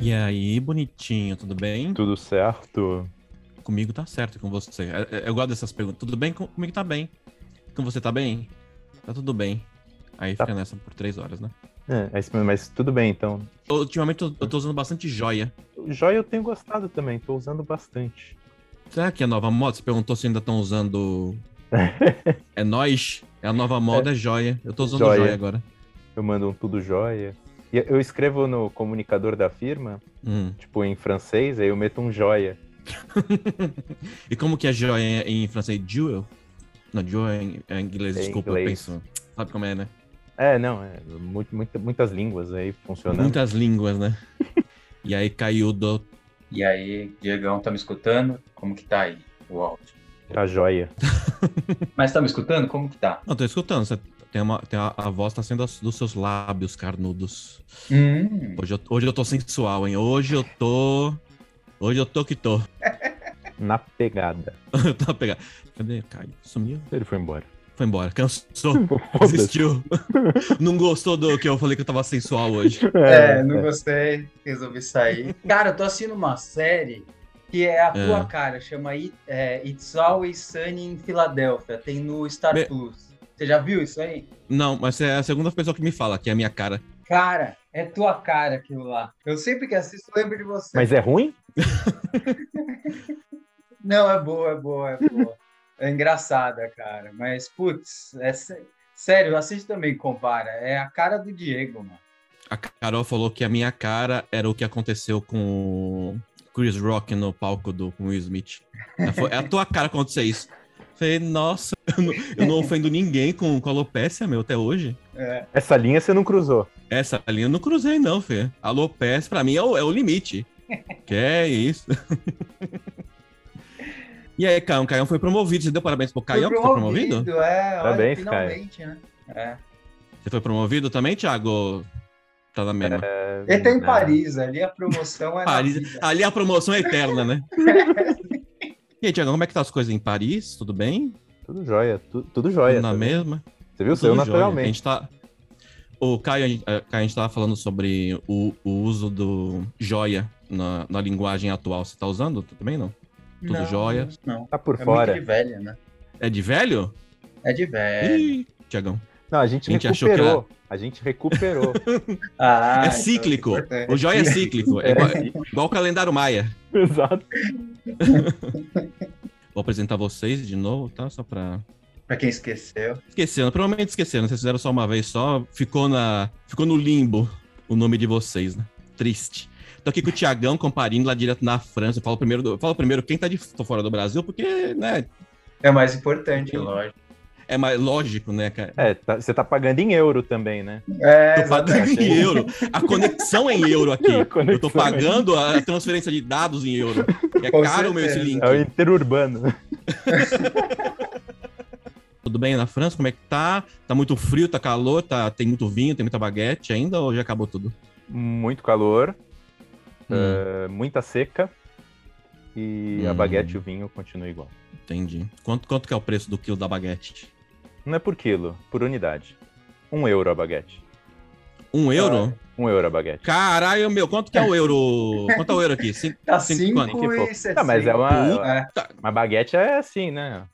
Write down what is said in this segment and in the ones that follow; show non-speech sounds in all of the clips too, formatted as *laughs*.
E aí, bonitinho, tudo bem? Tudo certo? Comigo tá certo, com você. É, é, Eu gosto dessas perguntas. Tudo bem? Com- Comigo tá bem. Com você tá bem? Tá tudo bem. Aí Tá. fica nessa por três horas, né? É, mas- mas tudo bem, então. Ultimamente eu tô usando bastante joia. Joia eu tenho gostado também, tô usando bastante. Será que é a nova moda? Você perguntou se ainda estão usando. É nós? É a nova moda, é, joia. Eu tô usando Joia. joia, agora. Eu mando um tudo joia. E eu escrevo no comunicador da firma, Hum. tipo em francês, aí eu meto um joia. *laughs* E como que é joia em, francês? Jewel? Não, jewel é em, é em inglês, É desculpa, inglês. eu penso. Sabe como é, né? É, não, é muito, muita- muitas línguas aí funcionando. Muitas línguas, né? *laughs* e aí caiu do. E aí, Diegão, tá me escutando? Como que tá aí o áudio? A joia. *laughs* Mas tá me escutando? Como que tá? Não, tô escutando. Você tem uma, tem a, a voz tá sendo as- dos seus lábios carnudos. Hum, Hoje eu, hoje eu tô sensual, hein? Hoje eu tô. Hoje eu tô que tô. *laughs* Na pegada. *laughs* eu tô a pegar. Cadê? Caio? Sumiu? Ele foi embora. Foi embora. Cansou. Desistiu. Não gostou do que eu falei que eu tava sensual hoje. é, não gostei, resolvi sair. Cara, eu tô assistindo uma série que é a tua É. cara, chama It, é, It's Always Sunny em Filadélfia, tem no Star Me- Plus. Você já viu isso aí? Não, mas é a segunda pessoa que me fala, que é a minha cara. Cara, é tua cara aquilo lá. Eu sempre que assisto lembro de você. Mas é ruim? *laughs* Não, é boa, é boa, é boa. É engraçada, cara. Mas, putz, é sé- sério, assiste também, compara. É a cara do Diego, mano. A Carol falou que a minha cara era o que aconteceu com Chris Rock no palco do com Will Smith. Falou, é a tua cara acontecer isso. Falei, nossa, eu não, eu não ofendo ninguém com, com alopecia, meu, até hoje. É. Essa linha você não cruzou. Essa linha eu não cruzei, não, Fê. Alopecia, pra mim, é o, é o limite. que é isso. e aí, Caio? Caio foi promovido. Você deu parabéns pro Caio, que foi promovido? É, olha, Parabéns, finalmente, né? É. Você foi promovido também, Thiago? Tá na mesma. Ele tá em É. Paris, ali a promoção é Paris, ali a promoção é eterna, né? e aí, Thiago, como é que tá as coisas em Paris? Tudo bem? Tudo joia, tu- tudo joia. Tudo na mesma? Você viu? Tudo Saiu jóia. naturalmente. A gente tá... O Caio, a gente, a- Caio, a gente tava falando sobre o, o uso do joia na, na linguagem atual. Você tá usando também, não? Tudo Não, jóia. Não, Tá por é fora. muito de velha, né? É de velho? É de velha. Ih, Tiagão. Não, a gente, A gente achou que recuperou. A gente recuperou. *laughs* Ah, é então cíclico. é importante. o joia é cíclico. É igual, igual o calendário maia. *laughs* Exato. *laughs* Vou apresentar vocês de novo, tá? Só pra... Pra quem esqueceu. Esqueceram, provavelmente esqueceram. Vocês fizeram só uma vez só. Ficou, na... Ficou no limbo o nome de vocês, né? Triste. Tô aqui com o Tiagão, comparindo lá direto na França. Eu falo primeiro, do... eu falo primeiro quem tá de tô fora do Brasil, porque, né? É mais importante, lógico. É mais lógico, né, cara? É, tá- você tá pagando em euro também, né? É, Tô pagando exatamente. em euro. A conexão é em euro aqui. *laughs* A Eu tô é- pagando a transferência de dados em euro. *laughs* É Com caro meu esse link. É o interurbano. *laughs* Tudo bem na França? Como é que tá? Tá muito frio, tá calor, tá... tem muito vinho, tem muita baguete ainda ou já acabou tudo? Muito calor, Hum, é, muita seca. E a Hum. baguete e o vinho continuam igual. entendi. Quanto, quanto que é o preço do quilo da baguete? Não é por quilo, por unidade. Um euro a baguete. Um euro? Um euro a baguete. Caralho, meu, quanto que é o euro? Quanto é o euro aqui? Cinco, Tá cinco quanto? 5 pouco. e 60. Tá, mas é uma- É. Uma baguete é assim, né?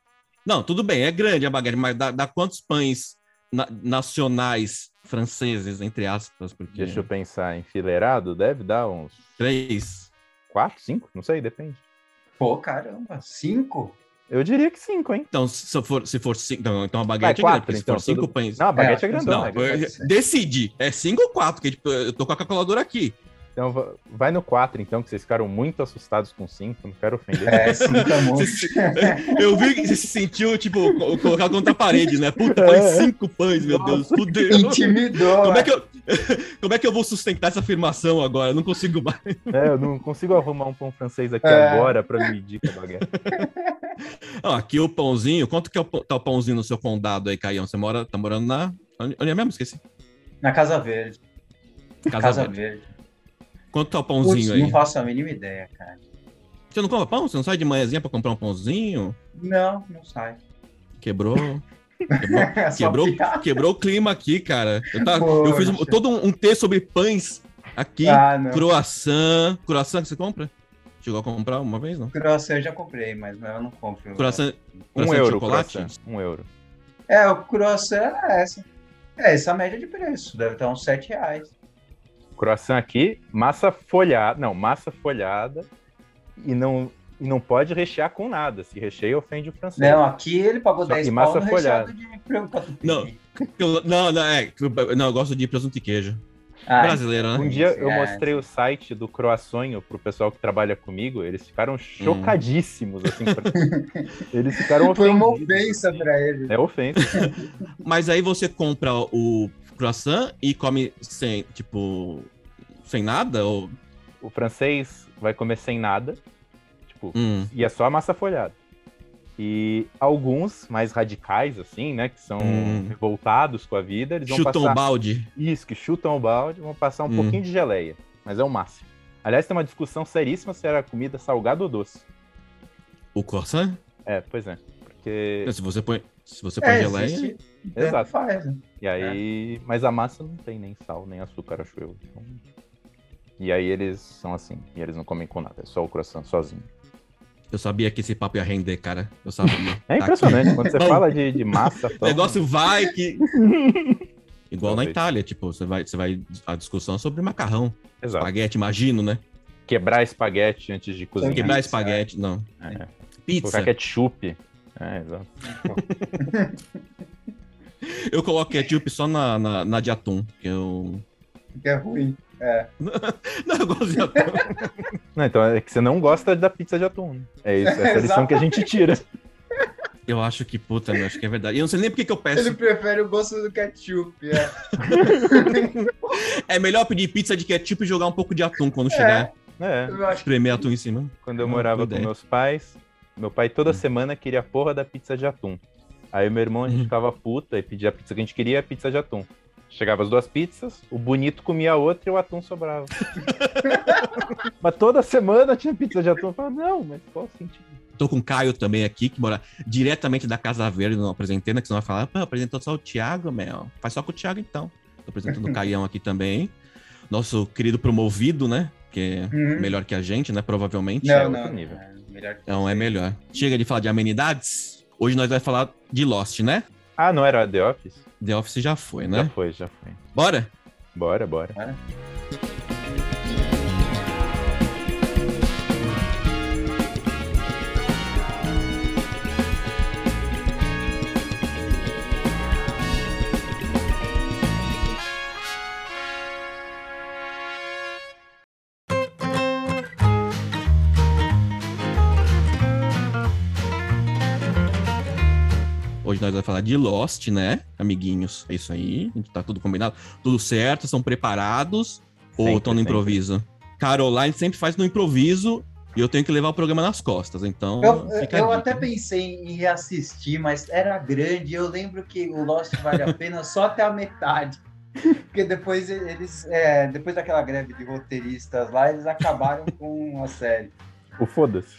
Não, tudo bem, é grande a baguete, mas dá, dá quantos pães na- nacionais franceses, entre aspas? Porque... Deixa eu pensar, enfileirado deve dar uns Três? quatro, cinco? Não sei, depende. Pô, caramba, 5? Eu diria que cinco, hein? Então, se for, se for cinco. Não, então a baguete é grande, quatro, porque se então, for cinco tudo- pães. Não, a baguete é, É, grandona. Não, é eu- grandona. eu- decide. É cinco ou quatro? Que eu tô com a calculadora aqui. Então va- vai no quatro, então, que vocês ficaram muito assustados com cinco. Não quero ofender. É, 5 é muito. Eu vi que você se sentiu, tipo, co- colocar contra a parede, né? Puta, faz É. cinco pães, meu Deus, fudeu. Intimidou. Como é, que eu, *laughs* como é que eu vou sustentar essa afirmação agora? Eu não consigo mais. É, eu não consigo arrumar um pão francês aqui É. agora pra medir com a baguete. *laughs* Ó, aqui o pãozinho. Quanto que é o, tá o pãozinho no seu condado aí, Caião? Você mora, tá morando na. Onde onde é mesmo? Esqueci. Na Casa Verde. Casa, Casa Verde. Verde. Quanto tá o pãozinho aí? não faço a mínima ideia, cara. Você não compra pão? Você não sai de manhãzinha pra comprar um pãozinho? Não, não sai. Quebrou. *laughs* Quebrou, quebrou, quebrou o clima aqui, cara. Eu, tava- eu fiz um- todo um, um texto sobre pães aqui. Ah, não. croissant. Croissant que você compra? Chegou a comprar uma vez, não? Croissant eu já comprei, mas eu não compro. Croissant, Um croissant de euro, chocolate? croissant. Um euro. É, o croissant é essa. É essa a média de preço. Deve estar uns 7 reais. Croissant aqui, massa folhada. Não, massa folhada. E não, e não pode rechear com nada. Se recheia, ofende o francês. Não, aqui ele pagou Só 10 que pau massa no folhada. recheado de pre- catupiry. Não. Eu- não, não, é. Não, eu gosto de presunto e queijo. Ah, Brasileiro, né? Um dia eu É. mostrei o site do Croassonho pro pessoal que trabalha comigo, eles ficaram chocadíssimos, assim. por- *laughs* Eles ficaram Foi uma ofendidos. ofensa pra ele. É ofensa. Mas aí você compra o croissant e come sem, tipo, sem nada? Ou... O francês vai comer sem nada, tipo, Hum, e é só a massa folhada. E alguns mais radicais, assim, né, que são Hum. revoltados com a vida, eles vão chutam o passar... balde. Isso, que chutam o balde, vão passar um Hum. pouquinho de geleia, mas é o máximo. Aliás, tem uma discussão seríssima se era comida salgada ou doce. O croissant? É, pois é. Porque. Se você põe, se você põe É, geleia. existe. Tanto Exato. faz. né? E aí. Mas a massa não tem nem sal, nem açúcar, acho eu. Então- E aí eles são assim. E eles não comem com nada. É só o croissant sozinho. Eu sabia que esse papo ia render, cara. Eu sabia. *laughs* É Tá impressionante. Quando você fala de, de massa. *laughs* O negócio vai que. *laughs* Igual na Talvez. Itália, tipo, você vai, você vai. A discussão é sobre macarrão, Exato. espaguete, imagino, né? Quebrar espaguete antes de cozinhar. Quebrar Pizza, espaguete, não. É. Pizza. Colocar ketchup. É, exato. Eu coloco ketchup só na, na, na de atum. Que eu. Que é ruim. É. *laughs* Não, eu gosto de atum. *laughs* Não, então é que você não gosta da pizza de atum. né? É isso, essa é a lição que a gente tira. Eu acho que, puta, eu acho que é verdade. E eu não sei nem por que eu peço. Ele prefere o gosto do ketchup. É. *laughs* É melhor pedir pizza de ketchup e jogar um pouco de atum quando chegar. É. Eu acho Espremer atum em cima. Quando eu Ah, morava com ideia. meus pais, meu pai toda Hum. semana queria a porra da pizza de atum. Aí meu irmão, a gente Hum. ficava puta e pedia a pizza que a gente queria, a pizza de atum. Chegava as duas pizzas, o bonito comia a outra e o atum sobrava. *laughs* mas toda semana tinha pizza de atum. Eu falava, não, mas qual o sentido? Tô com o Caio também aqui, que mora diretamente da Casa Verde, não apresentei, né? Que você vai falar, pô, apresentou só o Thiago, meu. Faz só com o Thiago, então. Tô apresentando o *laughs* Caião aqui também. Nosso querido promovido, né? Que é Uhum. melhor que a gente, né? Provavelmente. Não, é não, outro não. nível. É melhor que Então é melhor. Chega de falar de amenidades. Hoje nós vamos falar de Lost, né? Ah, não era The Office? The Office já foi, Já né? foi, já foi. Bora? Bora, bora. Hoje nós vamos falar de Lost, né? Amiguinhos. É isso aí. A gente tá tudo combinado. Tudo certo, estão preparados? ou Sempre, estão no sempre. improviso? Caroline sempre faz no improviso e eu tenho que levar o programa nas costas. Então, Eu, eu até pensei em reassistir, mas era grande. Eu lembro que o Lost vale a *laughs* pena só até a metade. Porque depois eles, é, depois daquela greve de roteiristas lá, eles acabaram com a série. O foda-se.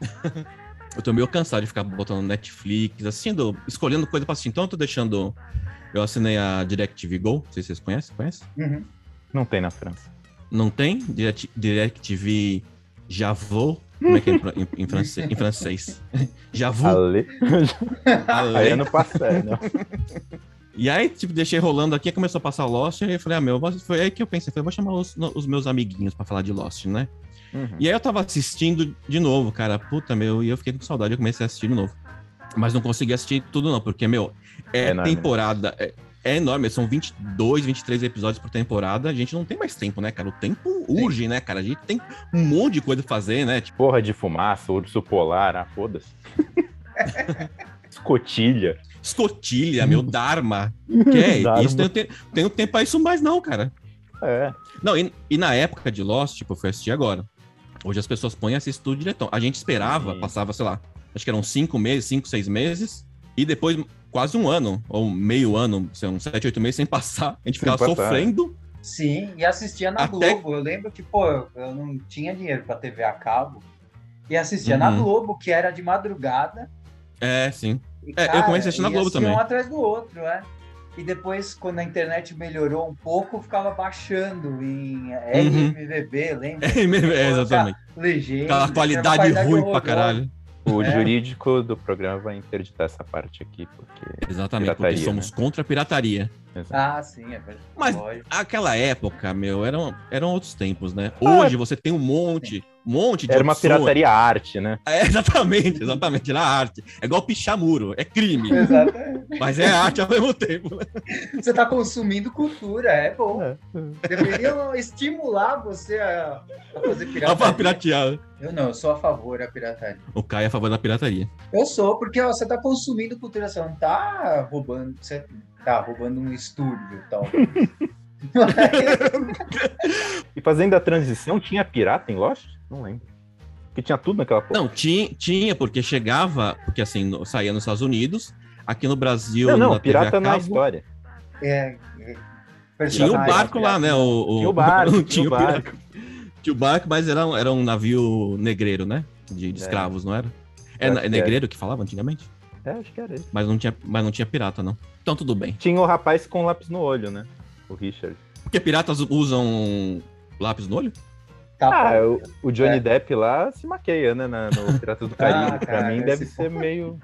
*laughs* Eu tô meio cansado de ficar botando Netflix, assistindo, escolhendo coisa pra assistir. Então eu tô deixando. Eu assinei a DirecTV Go. Não sei se vocês conhecem. Conhece? Uhum. Não tem na França. Não tem? Direct, DirecTV Javot. Como é que é em, em, em francês? Em francês. *laughs* Javot. Ale... Ale. Aí ano passado, né? E aí, tipo, deixei rolando aqui, começou a passar Lost, e aí eu falei, ah, meu, foi aí que eu pensei, falei, vou chamar os, os meus amiguinhos pra falar de Lost, né? Uhum. E aí eu tava assistindo de novo, cara, puta, meu, e eu fiquei com saudade, eu comecei a assistir de novo. Mas não consegui assistir tudo não, porque, meu, é, É temporada, é, é enorme, são 22, 23 episódios por temporada, a gente não tem mais tempo, né, cara? O tempo urge, né, cara? A gente tem um monte de coisa pra fazer, né? Tipo, Porra de fumaça, urso polar, ah, foda-se. *laughs* Escotilha. escotilha, meu, *laughs* Dharma. Que é, Dharma. isso tem, tem, tenho tempo pra isso mais não, cara. É. Não, e, e na época de Lost, tipo, eu fui assistir agora. Hoje as pessoas põem e assistem tudo diretão. A gente esperava, Sim. passava, sei lá, acho que eram cinco meses, cinco, seis meses, e depois quase um ano, ou meio ano, sei lá, uns sete, oito meses sem passar. A gente Sem ficava passar. sofrendo. Sim, e assistia na Até- Globo. Eu lembro que, pô, eu, não tinha dinheiro pra TV a cabo. E assistia na Uhum. Globo, que era de madrugada. É, sim. E, É, eu comecei a assistir na Globo também. um atrás do outro, é. E depois, quando a internet melhorou um pouco, ficava baixando em RMVB, lembra? *laughs* É, é, exatamente. Legenda. Aquela era uma qualidade ruim pra caralho. O É. jurídico do programa vai interditar essa parte aqui, porque. Exatamente, porque somos contra a pirataria. Ah, sim, é verdade. Mas- Lógico. Aquela época, meu, eram, eram outros tempos, né? Hoje você tem um monte, um monte de Era uma opções. pirataria arte, né? É, exatamente, exatamente, era arte. É igual pichar muro, é crime, Exatamente. mas é arte ao mesmo tempo. né? Você tá consumindo cultura, é bom. É. Deveriam estimular você a, a fazer pirataria. fala piratear. Eu não, eu sou a favor da pirataria. O Caio é a favor da pirataria. Eu sou, porque ó, você tá consumindo cultura, você não tá roubando, você tá roubando um estúdio e tal. *laughs* E fazendo a transição, tinha pirata em Lost? Não lembro. Porque tinha tudo naquela porra. Não, tinha, tinha porque chegava, porque assim, no- saía nos Estados Unidos, aqui no Brasil. não, não, na pirata na cabo, história. É, é, Tinha o personagem, barco lá, né? O, Tinha o *laughs* barco, tinha tinha o barco. Tinha o barco, mas era, um- era um navio negreiro, né? De, de É. escravos, não era? É, na- é que negreiro que falava antigamente? É, acho que era isso. Mas não, tinha, mas não tinha pirata, não. Então tudo bem. Tinha o rapaz com lápis no olho, né? O Richard. Porque piratas usam lápis no olho? Tá Ah, o, o Johnny É. Depp lá se maqueia, né? na- no Piratas do *laughs* Caribe. Ah, pra cara, mim deve ser meio.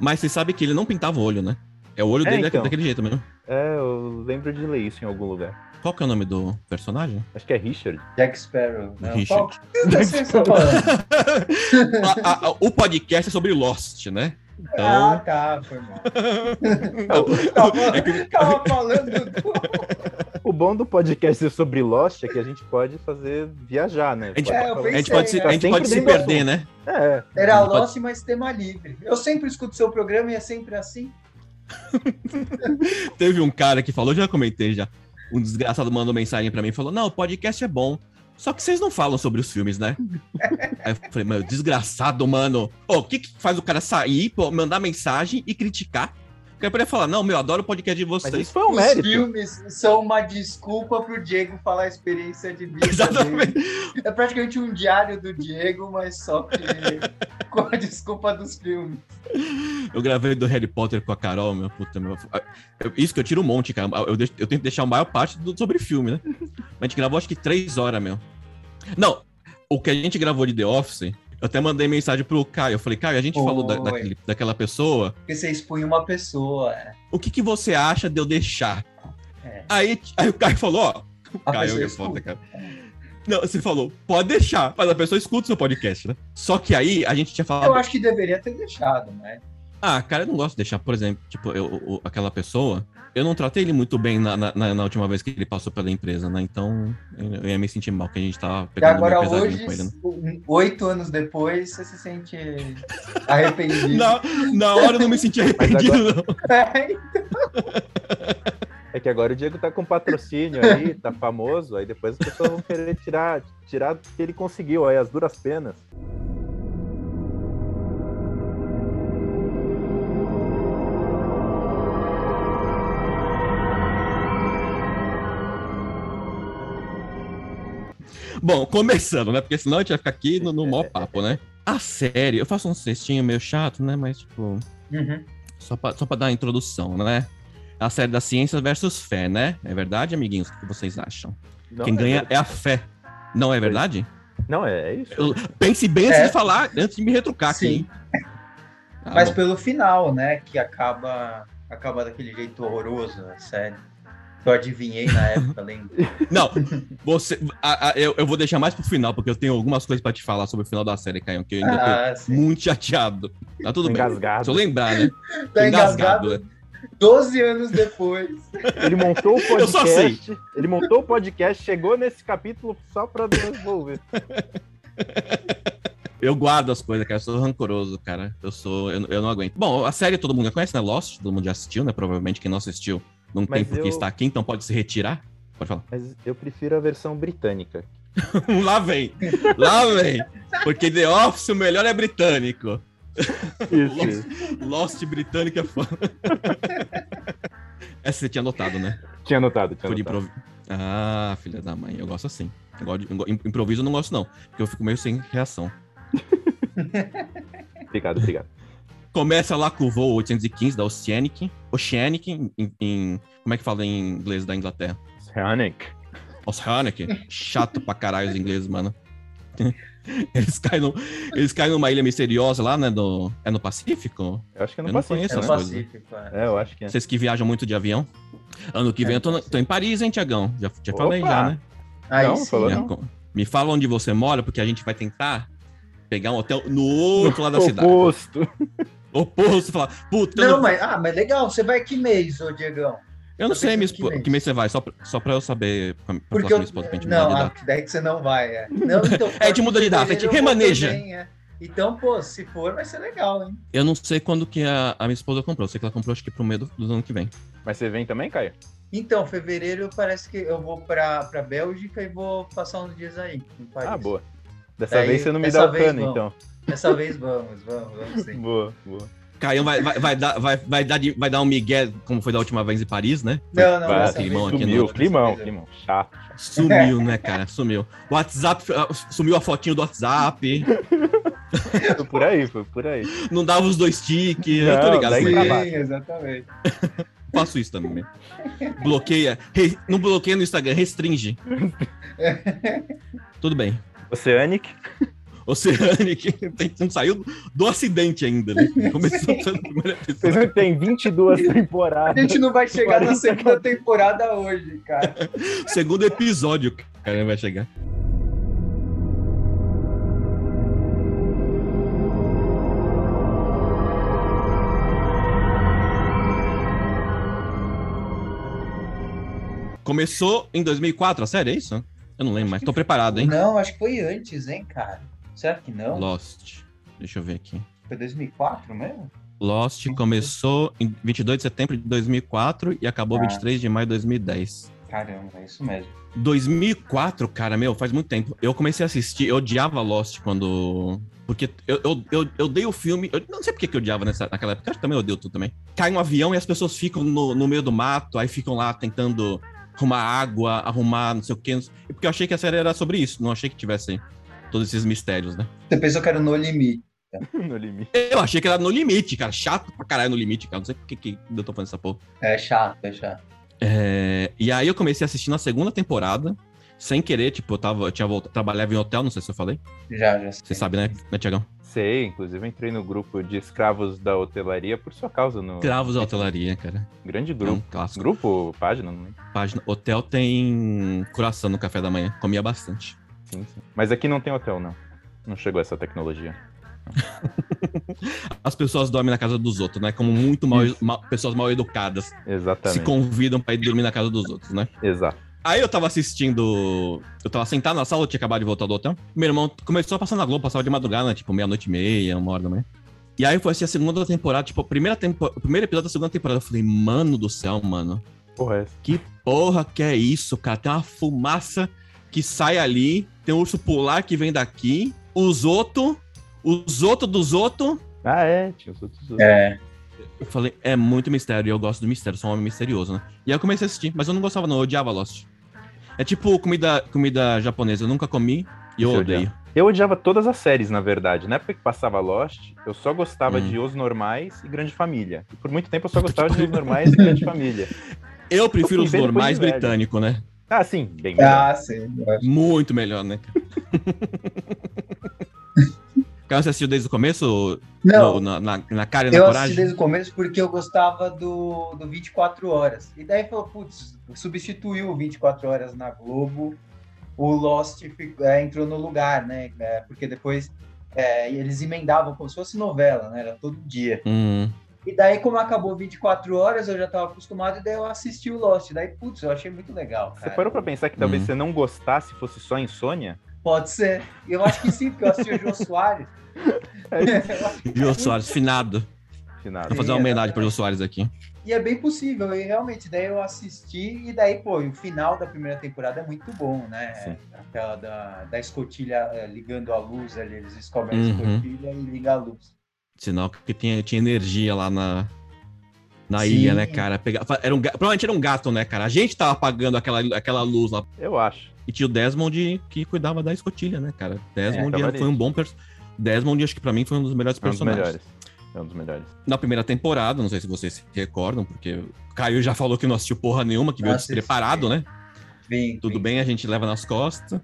Mas você sabe que ele não pintava o olho, né? É o olho É, dele então. daquele jeito mesmo. É, eu lembro de ler isso em algum lugar. Qual que é o nome do personagem? Acho que é Richard. Jack Sparrow. Não, Richard. qual estão *laughs* falando? *laughs* A- a- a- o podcast é sobre Lost, né? Ah, Então. tá, foi mal. É que- Tava falando do... O bom do podcast sobre Lost é que a gente pode fazer viajar, né? A gente, É, eu a gente pode se, né? a gente Sempre pode se perder, né? É. Era Pode- Lost, mas tema livre. Eu sempre escuto seu programa e é sempre assim. *laughs* Teve um cara que falou, já comentei já. Um desgraçado mandou mensagem pra mim e falou: Não, o podcast é bom. Só que vocês não falam sobre os filmes, né? *laughs* Aí eu falei, meu, desgraçado, mano. Ô, o que, que faz o cara sair, pô, mandar mensagem e criticar? Porque eu poderia falar, não, meu, adoro o podcast de Mas vocês. isso foi um Os mérito. filmes são uma desculpa pro Diego falar a experiência de vida dele. Exatamente. É praticamente um diário do Diego, mas só que com a desculpa dos filmes. Eu gravei do Harry Potter com a Carol, meu puta, meu. eu- Isso que eu tiro um monte, cara. Eu, deixo- eu tento deixar a maior parte do- sobre filme, né? Mas a gente gravou acho que três horas, meu. Não, o que a gente gravou de The Office, eu até mandei mensagem pro Caio. Eu falei, Caio, a gente falou da- Oi. daquele- daquela pessoa. Porque você expunha uma pessoa. é. O que, que você acha de eu deixar? É. Aí, aí o Caio falou, ó. A Caio é foda, cara. Não, você falou, pode deixar, mas a pessoa escuta o seu podcast, né? Só que aí a gente tinha falado. Eu acho que deveria ter deixado, né? Ah, cara, eu não gosto de deixar, por exemplo, tipo, eu, o- aquela pessoa, eu não tratei ele muito bem na, na, na- última vez que ele passou pela empresa, né? Então eu, eu ia me sentir mal, que a gente tava E pegando agora meio pesadinho hoje, com ele, né? oito anos depois, você se sente arrependido. Na, na hora eu não me senti arrependido, não. *laughs* É, É que agora o Diego tá com patrocínio aí, tá famoso, aí depois as pessoas vão querer tirar, tirar o que ele conseguiu, aí as duras penas. Bom, começando, né? Porque senão a gente vai ficar aqui no, no maior papo, né? A série, eu faço um cestinho meio chato, né? Mas, tipo, Uhum. só pra, só pra dar a introdução, né? A série da ciência versus fé, né? É verdade, amiguinhos? O que vocês acham? Não, Quem é ganha verdade. é a fé. Não é verdade? Não, é, é isso. Eu- pense bem antes É. de falar, antes de me retrucar aqui. Sim. hein? Ah, Mas bom. pelo final, né? Que acaba, acaba daquele jeito horroroso, a série. Eu adivinhei na época, lembra? *laughs* Não, você, a- a- eu, eu vou deixar mais pro final, porque eu tenho algumas coisas pra te falar sobre o final da série, Caio, que eu ainda tô Ah, sim. muito chateado. Tá tudo bem. Engasgado. Se eu lembrar, né? *laughs* Tá engasgado, engasgado 12 anos depois. Ele montou o *laughs* Eu só sei. podcast. Ele montou o podcast, chegou nesse capítulo só pra desenvolver. Eu guardo as coisas, cara. Eu sou rancoroso, cara. Eu sou. Eu, eu não aguento. Bom, a série todo mundo já conhece, né? Lost, todo mundo já assistiu, né? Provavelmente quem não assistiu não tem Mas por que eu- estar aqui, então pode se retirar. Pode falar. Mas eu prefiro a versão britânica. *laughs* Lá vem! Lá vem! Porque The Office, o melhor é britânico. Isso. Lost britânico é foda. Essa você tinha notado, né? Tinha anotado, tinha Por anotado. improviso. Ah, filha da mãe, eu gosto assim. Eu gosto de- improviso eu não gosto, não. Porque eu fico meio sem reação. *laughs* Obrigado, obrigado. Começa lá com o voo 815 da Oceanic. Oceanic, em, em- como é que fala em inglês da Inglaterra? Sonic. Oceanic. Chato pra caralho os ingleses, mano. *laughs* Eles caem, no- eles caem numa ilha misteriosa lá, né? Do, é no Pacífico? Eu acho que é no Eu não Pacífico, conheço É né? coisas. Pacífico, é. É, eu acho que é. Vocês que viajam muito de avião. Ano que vem eu tô, na- tô em Paris, hein, Tiagão? Já, já falei já, né? Aí Não, sim. falou não. Me fala onde você mora, porque a gente vai tentar pegar um hotel no outro lado da *laughs* cidade. Oposto. Oposto, falar, puta, Não, não, mas, ah, mas legal, você vai que mês, ô Diegão? eu não sei minha que esposa, mês? que mês você vai, só pra, só pra eu saber. Pra, pra Porque falar com eu. minha esposa, pra gente mudar Não, de ah, data. *laughs* daí que você não vai, é. Não, então, *laughs* É, a gente muda de data, a gente fevereiro eu vou remaneja. é. Então, pô, se for, vai ser legal, hein? Eu não sei quando que a, a minha esposa comprou. Eu sei que ela comprou acho que pro meio do, do ano que vem. Mas você vem também, Caio? Então, fevereiro parece que eu vou pra, pra Bélgica e vou passar uns dias aí. em Paris. Ah, boa. Dessa Daí, vez você não me dá o cano, então. Dessa vez vamos, vamos, vamos sim. Boa, boa. Caião vai, vai, vai, dar, vai, vai, dar de- vai dar um migué, como foi da última vez em Paris, né? Não, não, Vai, dessa climão não. aqui Sumiu, no- climão, climão. Chato. Sumiu, né, cara? Sumiu. O WhatsApp, sumiu a fotinho do WhatsApp. Foi por aí, foi por aí. Não dava os dois tiques. eu tô ligado. Sim, exatamente. *laughs* faço isso também. Bloqueia. re- não bloqueia no Instagram, restringe. *laughs* *laughs* Tudo bem. Oceanic. Oceanic tem- não saiu do acidente ainda, né? Começou Vocês episódio. não tem 22 A temporadas. gente não vai chegar na 40 segunda temporada hoje, cara. *laughs* Segundo episódio, cara, vai chegar. Começou em 2004, a série, é isso? Eu não lembro, mas tô preparado, hein? Não, acho que foi antes, hein, cara. Será que não? Lost. Deixa eu ver aqui. Foi 2004 mesmo? Lost começou em 22 de setembro de 2004 e acabou Ah. 23 de maio de 2010. Caramba, é isso mesmo. 2004, cara, meu, faz muito tempo. Eu comecei a assistir, eu odiava Lost quando. Porque eu, eu, eu, eu dei o filme. Eu não sei porque que eu odiava nessa, naquela época, acho que também odeio tudo também. Cai um avião e as pessoas ficam no, no meio do mato, aí ficam lá tentando arrumar água, arrumar não sei o sei- Porque eu achei que a série era sobre isso, não achei que tivesse todos esses mistérios, né? Você pensou que era no limite. *laughs* No limite. Eu achei que era no limite, cara. Chato pra caralho no limite, cara. Não sei por que, que eu tô falando essa porra. É chato, é chato. É, e aí eu comecei a assistir na segunda temporada, sem querer, tipo, eu tava, eu tinha voltado, trabalhava em hotel, não sei se eu falei. Já, já sei. Você sabe, né, né, Tiagão? Sei, inclusive eu entrei no grupo de escravos da hotelaria por sua causa. No Cravos da hotelaria, cara. Grande É um grupo. clássico. Grupo, página, não lembro. Página. Hotel tem coração no café da manhã. Comia bastante. Sim, sim. Mas aqui não tem hotel, não. Não chegou essa tecnologia. *laughs* As pessoas dormem na casa dos outros, né? Como muito mal, mal- pessoas mal educadas se Exatamente. convidam pra ir dormir na casa dos outros, né? Exato. Aí eu tava assistindo. Eu tava sentado na sala, eu tinha acabado de voltar do hotel. Meu irmão começou a passar na Globo, passava de madrugada, né? Tipo, meia-noite e meia, uma hora da manhã. E aí foi assim a segunda temporada, tipo, a primeira tempo... o primeiro episódio da segunda temporada. Eu falei, mano do céu, mano. Porra, é. Que porra que é isso, cara? Tem uma fumaça que sai ali, tem um urso polar que vem daqui, os outros, os outros dos outros. Ah, é, tinha os outros. É. Eu falei, é muito mistério, e eu gosto do mistério, sou um homem misterioso, né? E aí eu comecei a assistir, mas eu não gostava não, eu odiava Lost. É tipo comida, comida japonesa, eu nunca comi e eu odeio. odiava? Eu odiava todas as séries, na verdade. Na época que passava Lost, eu só gostava Hum. de Os Normais e Grande Família. E por muito tempo eu só gostava de Os Normais e Grande Família. *laughs* Eu prefiro Sim, os depois normais britânicos, né? Ah, sim, bem melhor. Ah, sim. eu. Muito melhor, né? *laughs* Cara, você assistiu desde o começo? Não, No- na, na, na cara e na eu coragem? assisti desde o começo porque eu gostava do, do 24 Horas. E daí falou, putz, substituiu o 24 Horas na Globo, o Lost é, entrou no lugar, né? É, porque depois é, eles emendavam como se fosse novela, né? Era todo dia. Hum, E daí, como acabou 24 horas, eu já estava acostumado e daí eu assisti o Lost. Daí, putz, eu achei muito legal. Você Cara. parou pra pensar que talvez Hum. você não gostasse fosse só insônia? Pode ser. Eu acho que sim, porque eu assisti o Jô Soares. *laughs* Que- Jô Soares, finado. Finado. Vou fazer uma homenagem pro Jô Soares aqui. E é bem possível, e realmente, daí eu assisti, e daí, pô, o final da primeira temporada é muito bom, né? Sim. Aquela da, da escotilha eh, ligando a luz ali, eles descobrem a Uhum. escotilha e ligam a luz. Sinal que tinha, tinha energia lá na, na Sim. ilha, né, cara? Pega, era um, provavelmente era um gato, né, cara? A gente tava apagando aquela, aquela luz lá. Eu acho. E tinha o Desmond que cuidava da escotilha, né, cara? Desmond ali. foi um bom personagem. Desmond, acho que pra mim foi um dos melhores É um dos personagens. melhores. É um dos melhores. Na primeira temporada, não sei se vocês se recordam, porque o Caio já falou que não assistiu porra nenhuma, que veio Assisti. despreparado, né? Vim, Tudo vim. bem, a gente leva nas costas.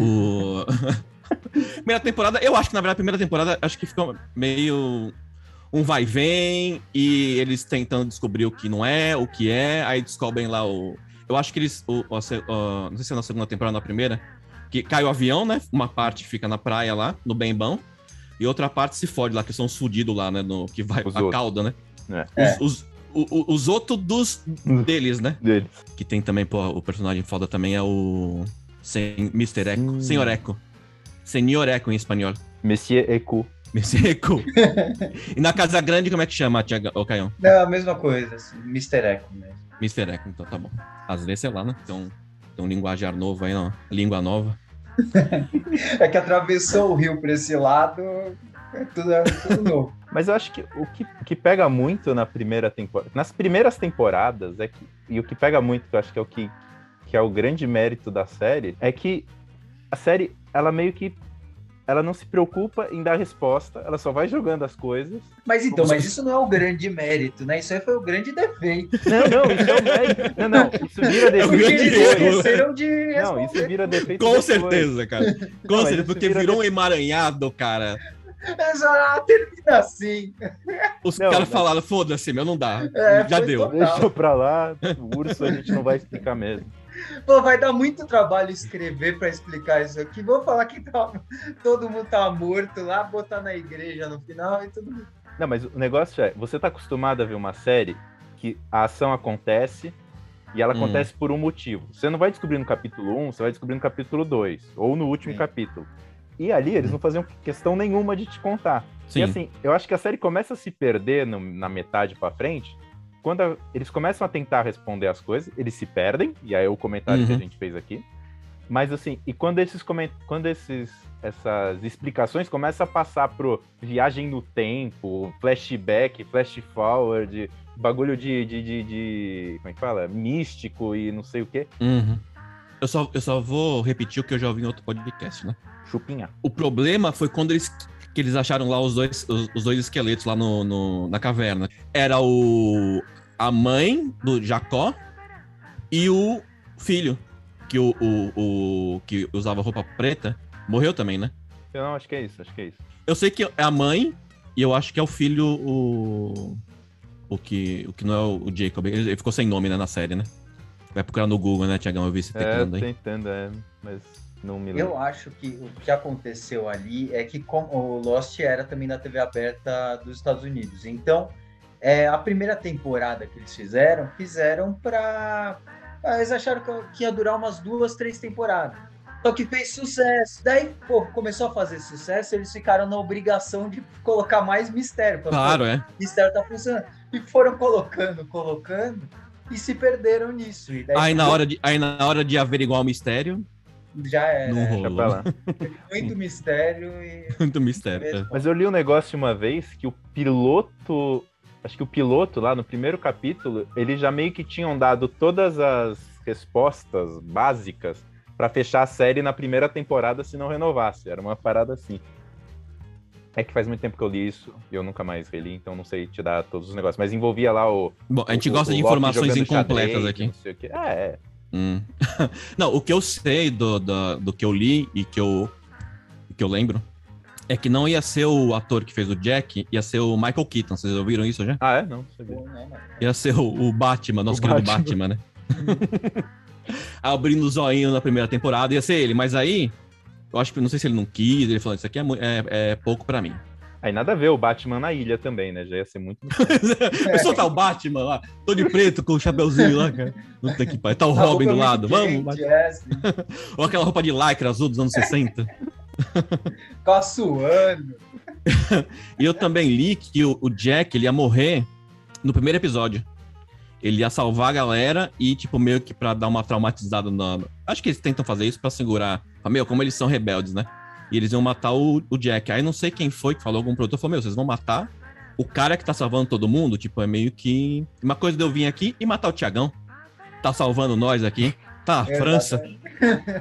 o... *laughs* *laughs* primeira temporada, eu acho que na verdade a primeira temporada acho que ficou meio um vai e vem e eles tentando descobrir o que não é, o que é, aí descobrem lá o. Eu acho que eles. O, o- ó, não sei se é na segunda temporada ou na primeira. Que cai o avião, né? Uma parte fica na praia lá, no Bembão. E outra parte se fode lá, que são os fudidos lá, né? No, que vai Os a outros. cauda, né? É. Os, os, o- o- os outros dos deles, né? Deles. Que tem também, pô, o personagem foda também é o. Sen, Mr. Echo. Hum. Senhor Echo. Senhor Echo em espanhol. Monsieur Ecu. Mr. Echo. e na Casa Grande, como é que chama, Tiago, ô Caião? Não, a mesma coisa, assim, Mr. Echo mesmo. Mr. Echo, então tá bom. Às vezes, sei lá, né? Tem um, tem um linguajar novo aí, não. Língua nova. *laughs* É que atravessou o rio pra esse lado, é tudo, é tudo novo. *laughs* Mas eu acho que o que, o que pega muito na primeira temporada. Nas primeiras temporadas, é que. E o que pega muito, que eu acho que é o que, que é o grande mérito da série, é que a série, ela meio que. Ela não se preocupa em dar resposta, ela só vai jogando as coisas. Mas então, mas isso não é o grande mérito, né? Isso aí foi o grande defeito. Não, não, isso é o mérito. Não, não, isso vira É defeito. eles esqueceram de Não, isso vira defeito. Com depois. certeza, cara. Com Não, certeza, porque vira virou um emaranhado, cara. Mas, ah, termina assim. Os Não, caras falaram, foda-se, meu, não dá. É, Já deu. total. Deixa pra lá, o urso a gente não vai explicar mesmo. Pô, vai dar muito trabalho escrever pra explicar isso aqui. Vou falar que tá- todo mundo tá morto lá, botar na igreja no final e tudo. Não, mas o negócio é, você tá acostumado a ver uma série que a ação acontece e ela Hum. acontece por um motivo. Você não vai descobrir no capítulo 1, você vai descobrir no capítulo 2, ou no último Sim. capítulo. E ali eles não faziam questão nenhuma de te contar. Sim. E assim, eu acho que a série começa a se perder no- na metade pra frente, quando a- eles começam a tentar responder as coisas, eles se perdem, e aí é o comentário que a Uhum. gente fez aqui. Mas assim, e quando esses quando esses essas explicações começam a passar pro viagem no tempo, flashback, flash forward, bagulho de, de, de, de- como é que fala? Místico e não sei o quê, Uhum. Eu, só, eu só vou repetir o que eu já ouvi em outro podcast, né? chupinha. O problema foi quando eles, que eles acharam lá os dois, os, os dois esqueletos lá no, no- na caverna. Era o a mãe do Jacó e o filho, que o, o, o- que usava roupa preta, morreu também, né? Eu não, acho que é isso, acho que é isso. Eu sei que é a mãe e eu acho que é o filho o o que o que não é o, Jacob. Ele, ele ficou sem nome né, na série, né? Vai procurar no Google, né, Tiagão? Eu vi esse É, teclando aí. tentando, é, mas não me lembro. Eu acho que o que aconteceu ali é que como o Lost era também na TV aberta dos Estados Unidos. Então, é, a primeira temporada que eles fizeram, fizeram para eles acharam que- que ia durar umas duas, três temporadas. Só que fez sucesso. Daí, pô, começou a fazer sucesso, eles ficaram na obrigação de colocar mais mistério. Claro, "Pô, é. O mistério tá funcionando. E foram colocando, colocando, e se perderam nisso. E daí Aí na hora de, aí na hora de averiguar o mistério, já era. não Deixa rolou. pra lá. *laughs* Muito mistério e. Muito mistério. é. Mas eu li um negócio uma vez que o piloto. Acho que o piloto lá no primeiro capítulo, eles já meio que tinham dado todas as respostas básicas pra fechar a série na primeira temporada se não renovasse. Era uma parada assim. É que faz muito tempo que eu li isso e eu nunca mais reli, então não sei te dar todos os negócios. Mas envolvia lá o. Bom, a gente o- gosta o de informações incompletas xadrez, aqui. Não sei o quê. É, é. Hum. *laughs* Não, o que eu sei do, do, do que eu li e que eu, que eu lembro é que não ia ser o ator que fez o Jack, ia ser o Michael Keaton. Vocês ouviram isso já? Ah, é? Não, sabia. Ia ser o, o Batman, nosso O querido Batman. Batman, né? *laughs* *laughs* Abrindo o zoinho na primeira temporada, ia ser ele. Mas aí, eu acho que não sei se ele não quis, ele falou: Isso aqui é, é, é pouco pra mim. Aí nada a ver o Batman na ilha também, né? Já ia ser muito. *laughs* Eu soltar o Batman lá, todo de preto com o chapeuzinho lá, cara. Puta que pariu. Tá o A Robin do lado. Vamos, é, *laughs* Ou aquela roupa de lycra azul dos anos 60. Ficava *laughs* suando. E eu também li que o, o Jack ele ia morrer no primeiro episódio. Ele ia salvar a galera e, tipo, meio que pra dar uma traumatizada na. Acho que eles tentam fazer isso pra segurar. Meu, como eles são rebeldes, né? E eles iam matar o, o Jack. Aí não sei quem foi que falou, algum produtor falou: Meu, vocês vão matar o cara que tá salvando todo mundo? Tipo, é meio que. Uma coisa de eu vir aqui e matar o Tiagão. Tá salvando nós aqui. Tá, a França.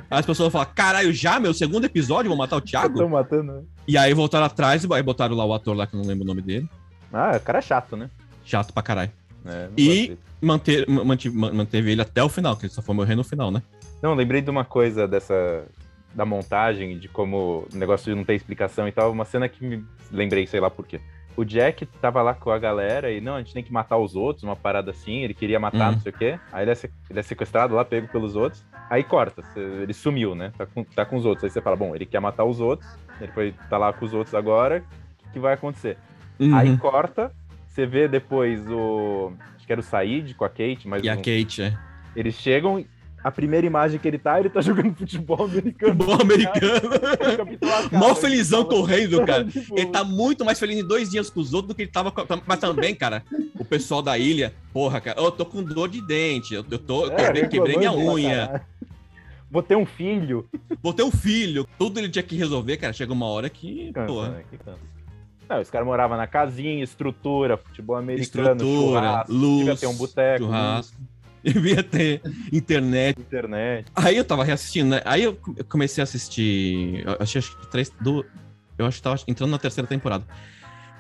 Aí as pessoas falam: Caralho, já, meu, segundo episódio, vão matar o Thiago? Estão matando, né? E aí voltaram atrás e aí botaram lá o ator lá, que eu não lembro o nome dele. Ah, o cara é chato, né? Chato pra caralho. É, E-. Manter, mantive- man- manteve ele até o final, que ele só foi morrer no final, né? Não, lembrei de uma coisa dessa. Da montagem, de como o negócio de não ter explicação e tal. Uma cena que me lembrei, sei lá por quê. O Jack tava lá com a galera e, não, a gente tem que matar os outros, uma parada assim. Ele queria matar, Uhum. não sei o quê. Aí ele é, ele é sequestrado lá, pego pelos outros. Aí corta, ele sumiu, né? Tá com, tá com os outros. Aí você fala, bom, ele quer matar os outros. Ele foi tá lá com os outros agora. O que, que vai acontecer? Uhum. Aí corta, você vê depois o. Acho que era o Said com a Kate, mas E a um- Kate, é. eles chegam. A primeira imagem que ele tá, ele tá *laughs* jogando futebol americano. Bom americano. Mó felizão fala- correndo, *laughs* cara. Tipo, Ele tá muito mais feliz em dois dias com os outros do que ele tava. Mas também, cara, o pessoal da ilha, porra, cara, eu tô com dor de dente, eu, eu tô, é, quebrei, quebrei minha unha. Vou ter um filho. vou ter um filho, tudo ele tinha que resolver, cara. Chega uma hora que, Cansa, porra, né? Que cansa. Não, os caras moravam na casinha, estrutura, futebol americano, estrutura, churrasco, luz, devia ter um boteco, churrasco, *laughs* devia ter internet. internet. Aí eu tava reassistindo, né? Aí eu comecei a assistir. Eu achei acho que três. Do, eu acho que tava entrando na terceira temporada.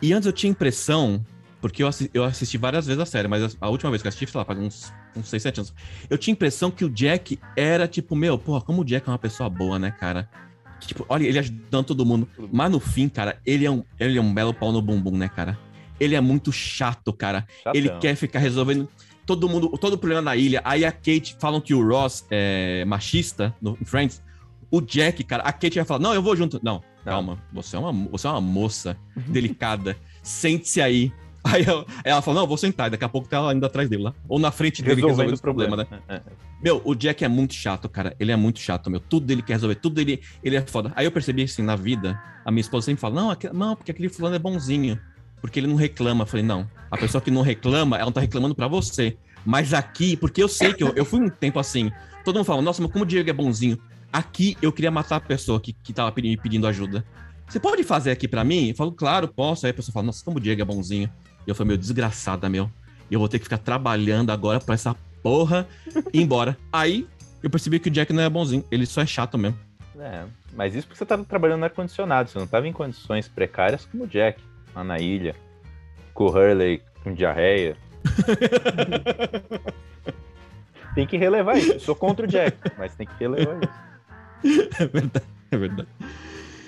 E antes eu tinha impressão, porque eu, assi- eu assisti várias vezes a série, mas a, a última vez que eu assisti, sei lá, faz uns, uns 6, 7 anos. Eu tinha impressão que o Jack era tipo, meu, porra, como o Jack é uma pessoa boa, né, cara? Que, tipo, olha, ele ajudando todo mundo. Mas no fim, cara, ele é um, ele é um belo pau no bumbum, né, cara? Ele é muito chato, cara. Ele Chatão. quer ficar resolvendo todo mundo, todo problema na ilha. Aí a Kate falam que o Ross é machista no Friends. O Jack, cara, a Kate vai falar: Não, eu vou junto. Não, calma, você é uma, você é uma moça delicada. Sente-se aí. *laughs* Aí ela, ela fala: Não, eu vou sentar. E daqui a pouco tá ela indo atrás dele lá. Ou na frente dele Resolvendo resolvendo o esse problema, né? É, é. Meu, o Jack é muito chato, cara. Ele é muito chato, meu. Tudo ele quer resolver, tudo ele, ele é foda. Aí eu percebi assim, na vida, a minha esposa sempre fala: Não, aquele- não, porque aquele fulano é bonzinho. Porque ele não reclama. Eu falei, não. A pessoa que não reclama, ela não tá reclamando pra você. Mas aqui, porque eu sei que eu, eu fui um tempo assim. Todo mundo fala, nossa, mas como o Diego é bonzinho. Aqui eu queria matar a pessoa que, que tava pedi- pedindo ajuda. Você pode fazer aqui pra mim? Eu falo, claro, posso. Aí a pessoa fala, nossa, como o Diego é bonzinho. E eu falei, meu, desgraçada, meu. Eu vou ter que ficar trabalhando agora pra essa porra ir embora. *laughs* Aí eu percebi que o Jack não é bonzinho. Ele só é chato mesmo. É, mas isso porque você tava trabalhando no ar-condicionado, você não tava em condições precárias como o Jack, lá na ilha, com o Hurley com diarreia. *laughs* tem que relevar isso. Eu sou contra o Jack, mas tem que relevar isso. É verdade, é verdade.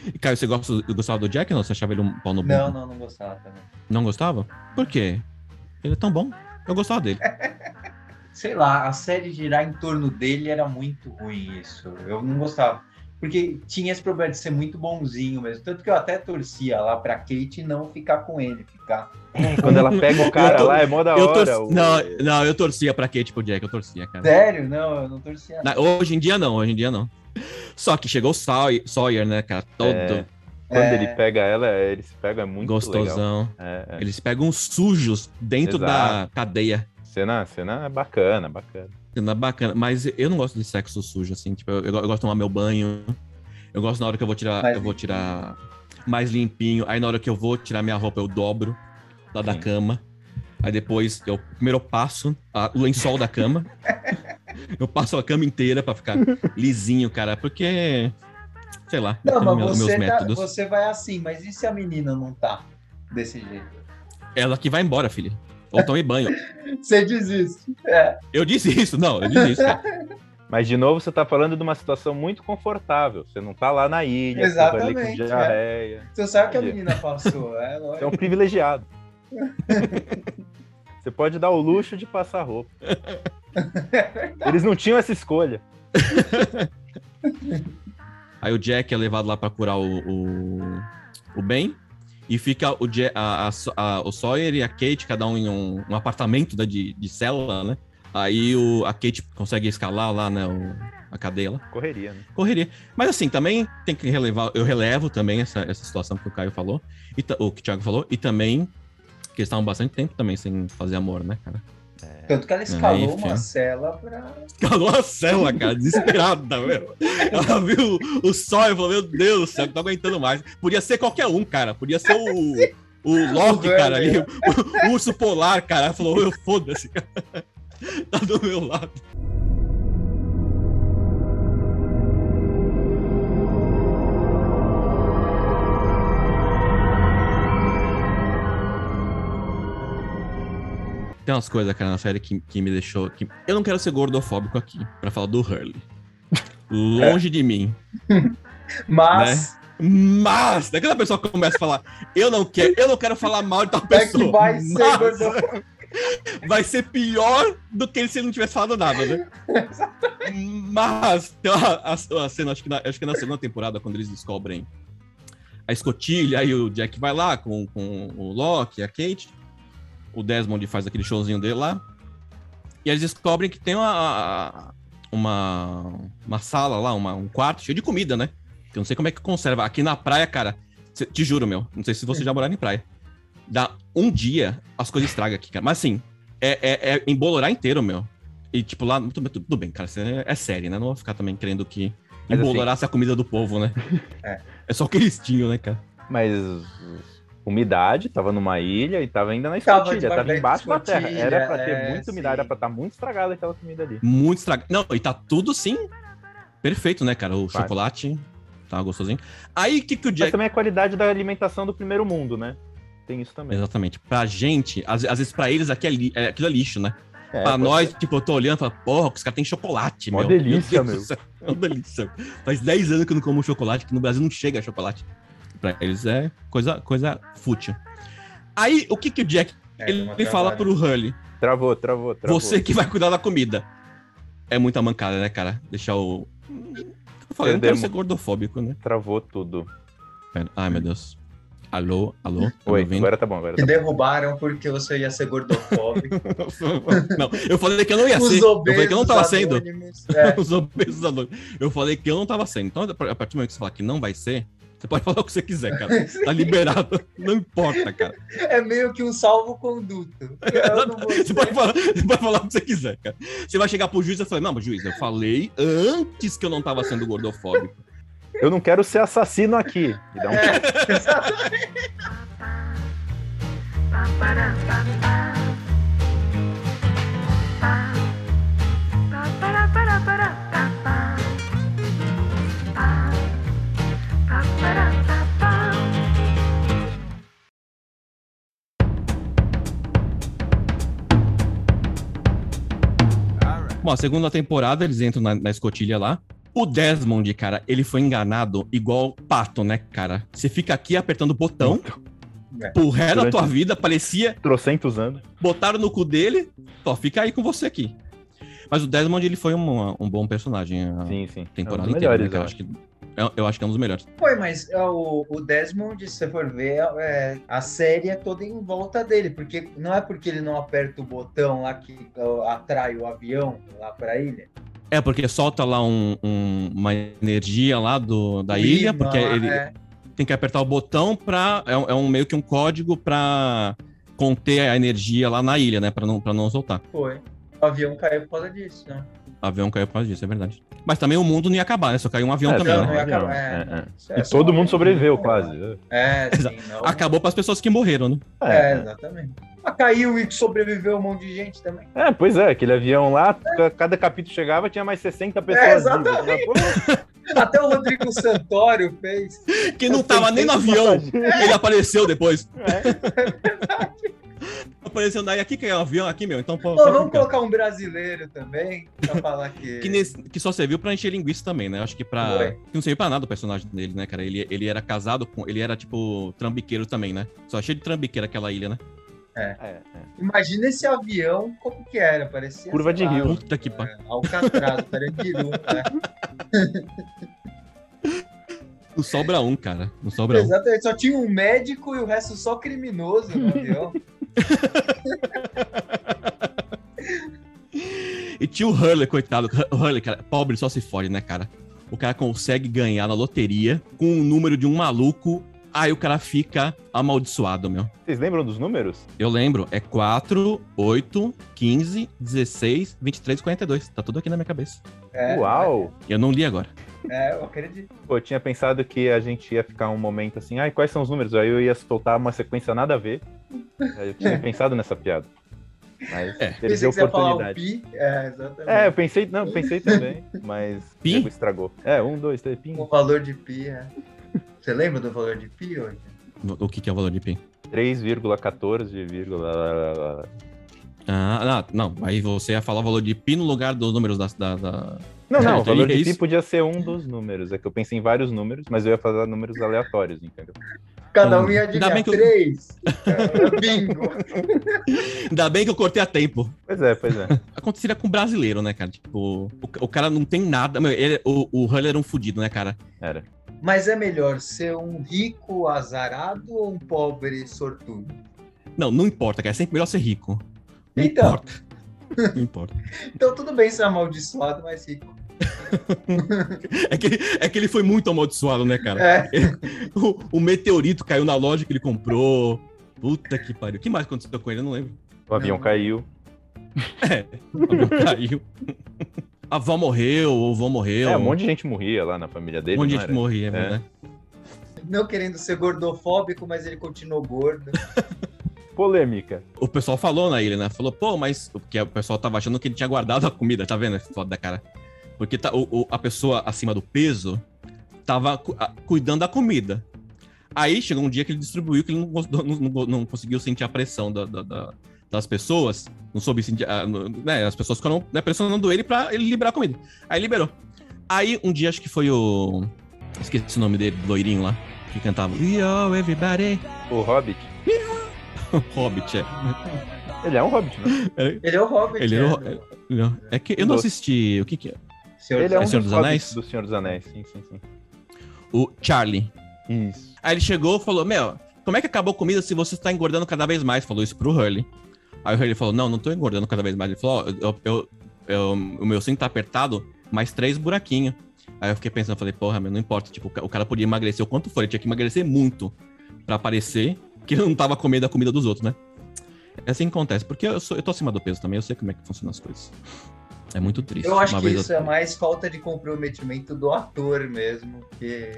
E, Caio, você gosta, gostava do Jack ou não? Você achava ele um pau no Não, bumbum? não, não gostava também. Não gostava? Por quê? Ele é tão bom. Eu gostava dele. Sei lá, a série girar em torno dele era muito ruim isso. Eu não gostava. Porque tinha esse problema de ser muito bonzinho mesmo. Tanto que eu até torcia lá pra Kate não ficar com ele, ficar. Quando ela pega o cara lá, é mó da Eu hora. o- Não, não, eu torcia pra Kate pro Jack, eu torcia, cara. Sério? Não, eu não torcia. Na- hoje em dia não, hoje em dia não. Só que chegou o Sawyer, Sawyer né, cara? Todo É, Quando É. ele pega ela, ele se pega é muito gostosão. É, é. Eles pegam sujos dentro da Exato. cadeia. Cena, cena é bacana, bacana. Cena bacana. Mas eu não gosto de sexo sujo, assim. Tipo, eu, eu gosto de tomar meu banho. Eu gosto na hora que eu vou tirar. Mais eu vou tirar mais limpinho. Aí na hora que eu vou tirar minha roupa, eu dobro lá da Sim. cama. Aí depois eu primeiro eu passo a- o lençol da cama. *laughs* eu passo a cama inteira pra ficar lisinho, cara. Porque. Sei lá, Não, mas meu- você, meus tá- você vai assim, mas e se a menina não tá desse jeito? Ela que vai embora, filha. Ou tomei banho. *laughs* Você desiste. É. Eu disse isso, não, eu disse isso, cara. Mas, de novo, você tá falando de uma situação muito confortável. Você não tá lá na ilha, com Exatamente, com diarreia. Você sabe o que a menina passou, é *laughs* Você é um privilegiado. Você pode dar o luxo de passar roupa. *laughs* Eles não tinham essa escolha. Aí o Jack é levado lá pra curar o, o, o Ben. E fica o, a, a, o Sawyer e a Kate, cada um em um, um apartamento né, de, de célula, né? Aí o, a Kate consegue escalar lá, né? o- a cadeia lá. Correria, né? Correria. Mas assim, também tem que relevar. Eu relevo também essa, essa situação que o Caio falou, e, o que o Thiago falou, e também que eles estavam bastante tempo também sem fazer amor, né, cara? Tanto que ela escalou Aí, uma cela pra. Calou a cela, cara, desesperada, meu. Ela viu o sol e falou: Meu Deus do céu, não tô aguentando mais. Podia ser qualquer um, cara. Podia ser o, o *laughs* Loki, O cara, ali, o, o urso polar, cara. Ela falou: Eu foda-se, cara. *laughs* Tá do meu lado. Tem umas coisas, cara, na série que, que me deixou. Que... Eu não quero ser gordofóbico aqui, pra falar do Hurley. Longe de mim. *laughs* Mas Mas, daquela pessoa que começa a falar, eu não quero, eu não quero falar mal de tal é pessoa. que vai ser gordofóbico. vai ser pior do que se ele não tivesse falado nada, né? Mas tem uma, a, a cena, acho que, na, acho que na segunda temporada, quando eles descobrem a escotilha, aí o Jack vai lá com, com o Loki, a Kate, o Desmond faz aquele showzinho dele lá, e eles descobrem que tem uma, uma, uma sala lá, uma, um quarto cheio de comida, né? Que eu não sei como é que conserva. Aqui na praia, cara, cê- te juro, meu, não sei se você já moraram em praia. Dá um dia, as coisas estragam aqui, cara. Mas assim, é, é, é embolorar inteiro, meu. E tipo, lá, tudo, tudo bem, cara, é, é série, né? Não vou ficar também querendo que assim- embolorasse a comida do povo, né? *laughs* É. É só o cristinho, né, cara? Mas umidade, tava numa ilha e tava ainda na Tava escotilha, debaixo tava da embaixo da terra. Era pra ter é, muita sim. umidade, era pra estar muito estragada aquela comida ali. Muito estragado. Não, e tá tudo sim perfeito, né, cara? O chocolate tá gostosinho. Aí, o que que o Mas Jack... também a qualidade da alimentação do primeiro mundo, né? Tem isso também. Exatamente. Pra gente, às, às vezes pra eles aqui é li- é- aquilo é lixo, né? É, pra nós, ser. tipo, eu tô olhando e falo, porra, os caras têm chocolate, Mó meu. delícia, meu. céu, É uma delícia. Faz 10 anos que eu não como chocolate, que no Brasil não chega chocolate. Pra eles é coisa, coisa fútil. Aí, o que que o Jack, É, ele, fala pro Hurley? Travou, travou, travou. Você que vai cuidar da comida. É muita mancada, né, cara? Deixar o... Eu falei, eu não quero ser gordofóbico, né? Travou tudo. Pera. Ai, meu Deus. Alô, alô? Tá Oi, agora tá bom, agora Te tá bom. derrubaram porque você ia ser gordofóbico. *laughs* não, eu falei que eu não ia ser. Eu falei que eu não tava sendo. é. *laughs* Os obesos anônimos. Eu falei que eu não tava sendo. Então, a partir do momento que você falar que não vai ser, você pode falar o que você quiser, cara. Tá liberado. Não importa, cara. É meio que um salvo-conduto. Você pode, falar, você pode falar o que você quiser, cara. Você vai chegar pro juiz e falar, não, mas juiz, eu falei antes que eu não tava sendo gordofóbico. Eu não quero ser assassino aqui. Me dá um É, exatamente. Bom, a segunda temporada, eles entram na, na escotilha lá. O Desmond, cara, ele foi enganado igual pato, né, cara? Você fica aqui apertando o botão, É. pro resto da tua vida, parecia trocentos anos. botaram no cu dele, ó, fica aí com você aqui. Mas o Desmond, ele foi um, um bom personagem a Sim, sim. temporada É um inteira, né, melhores, eu Acho que, eu, eu acho que é um dos melhores. Foi, mas é, o, o Desmond, se você for ver, é, a série é toda em volta dele, porque não é porque ele não aperta o botão lá que ó, atrai o avião lá pra ilha. É, porque solta lá um- um- uma energia lá do, da ilha, porque lá, ele é. tem que apertar o botão pra... É, um- é um, meio que um código pra conter a energia lá na ilha, né? Pra não, pra não soltar. Foi. O avião caiu por causa disso, né? O avião caiu por causa disso, é verdade. Mas também o mundo não ia acabar, né? Só caiu um avião É, também, não, né? não acabar, é, é. é. É E todo mundo sobreviveu, quase. É, *laughs* sim. Não. Acabou pras pessoas que morreram, né? É, exatamente. Mas caiu e sobreviveu um monte de gente também. É, pois é, aquele avião lá, ca- cada capítulo chegava, tinha mais 60 pessoas É, exatamente. Até o Rodrigo Santório fez. Que não tava nem no 600 avião. Ele apareceu depois. É. Apareceu daí aqui, que é um avião aqui, meu. Então, pô, vamos ficar. colocar um brasileiro também, pra falar que. Que, nesse- que só serviu pra encher linguiça também, né? Acho que pra. Que não serviu pra nada o personagem dele, né, cara? Ele, ele era casado com. Ele era, tipo, trambiqueiro também, né? Só cheio de trambiqueiro aquela ilha, né? É, é. Imagina esse avião, como que era? Parecia. Curva de rio. Puta que pariu. É, Alcatraz, Tarandiru, né? *laughs* Não sobra um, cara. Não sobra um. Exatamente, só tinha um médico e o resto só criminoso no avião. E tinha o Hurley, coitado. O Hurley, cara, pobre só se fode, né, cara? O cara consegue ganhar na loteria com o número de um maluco. Aí o cara fica amaldiçoado, meu. Vocês lembram dos números? Eu lembro, é 4, 8, 15, 16, 23, 42. Tá tudo aqui na minha cabeça. É, Uau! Eu não li agora. É, eu acredito. Pô, eu tinha pensado que a gente ia ficar um momento assim, ai, quais são os números? Aí eu ia soltar uma sequência nada a ver. Eu tinha pensado nessa piada. Mas É. perdeu a oportunidade. pi. É, exatamente. É, eu pensei, não, pensei *laughs* também, mas Pi? estragou. É, um, dois, três, pim. O valor de pi, é. Você lembra do valor de pi hoje? O que, que é o valor de pi? 3,14, vírgula... Ah, não, não. Aí você ia falar o valor de pi no lugar dos números da. da, da... Não, não, o valor de pi podia ser um dos números. É que eu pensei em vários números, mas eu ia falar números aleatórios, entendeu? Cada um Hum, ia ainda adivinhar. bem que eu- Três. É, *laughs* Bingo. Ainda bem que eu cortei a tempo. Pois é, pois é. *laughs* Aconteceria com o brasileiro, né, cara? Tipo, o, o cara não tem nada. meu, ele- o, o Huller era um fudido, né, cara? Era. Mas é melhor ser um rico azarado ou um pobre sortudo? Não, não importa, cara. É sempre melhor ser rico. Não Então. importa. Não importa. *laughs* Então tudo bem ser amaldiçoado, mas rico. É que, é que ele foi muito amaldiçoado, né, cara? É. O, o meteorito caiu na loja que ele comprou. Puta que pariu. O que mais aconteceu com ele? Eu não lembro. O avião Não. caiu. O avião caiu. A avó morreu, o avô morreu. É, um monte de gente morria lá na família dele. Um monte de gente era? morria, É. né? Não querendo ser gordofóbico, mas ele continuou gordo. *laughs* Polêmica. O pessoal falou na ilha, né? Falou, pô, mas. Porque o pessoal tava achando que ele tinha guardado a comida, tá vendo? Foda da cara. Porque tá, o, o- a pessoa acima do peso tava cu- a- cuidando da comida. Aí chegou um dia que ele distribuiu, que ele não, não- não- não conseguiu sentir a pressão da- da- da- das pessoas. Não soube sentir. a- no- né, as pessoas ficaram né, pressionando ele pra ele liberar a comida. Aí liberou. Aí um dia acho que foi o. Esqueci o nome dele, loirinho lá, que cantava. We all everybody. O Hobbit. *laughs* Hobbit, é. Ele é um Hobbit, né? Ele é o Hobbit. Ele é, era o- do- Não, É que eu não assisti. O que que é? Senhor Ele é um Senhor dos dos Anéis? Do Senhor dos Anéis. Sim, sim, sim. O Charlie. Isso. Aí ele chegou e falou: Meu, como é que acabou a comida se você está engordando cada vez mais? Falou isso pro Hurley. Aí o Hurley falou: Não, não tô engordando cada vez mais. Ele falou: Ó, eu, eu- eu- o meu cinto tá apertado, mais três buraquinhos. Aí eu fiquei pensando, falei, porra, meu, não importa. Tipo, o ca- o cara podia emagrecer o quanto for, ele tinha que emagrecer muito pra parecer que ele não tava comendo a comida dos outros, né? É assim que acontece, porque eu, sou, eu tô acima do peso também, eu sei como é que funcionam as coisas. É muito triste. Eu acho Uma que vez isso é mais falta de comprometimento do ator mesmo, que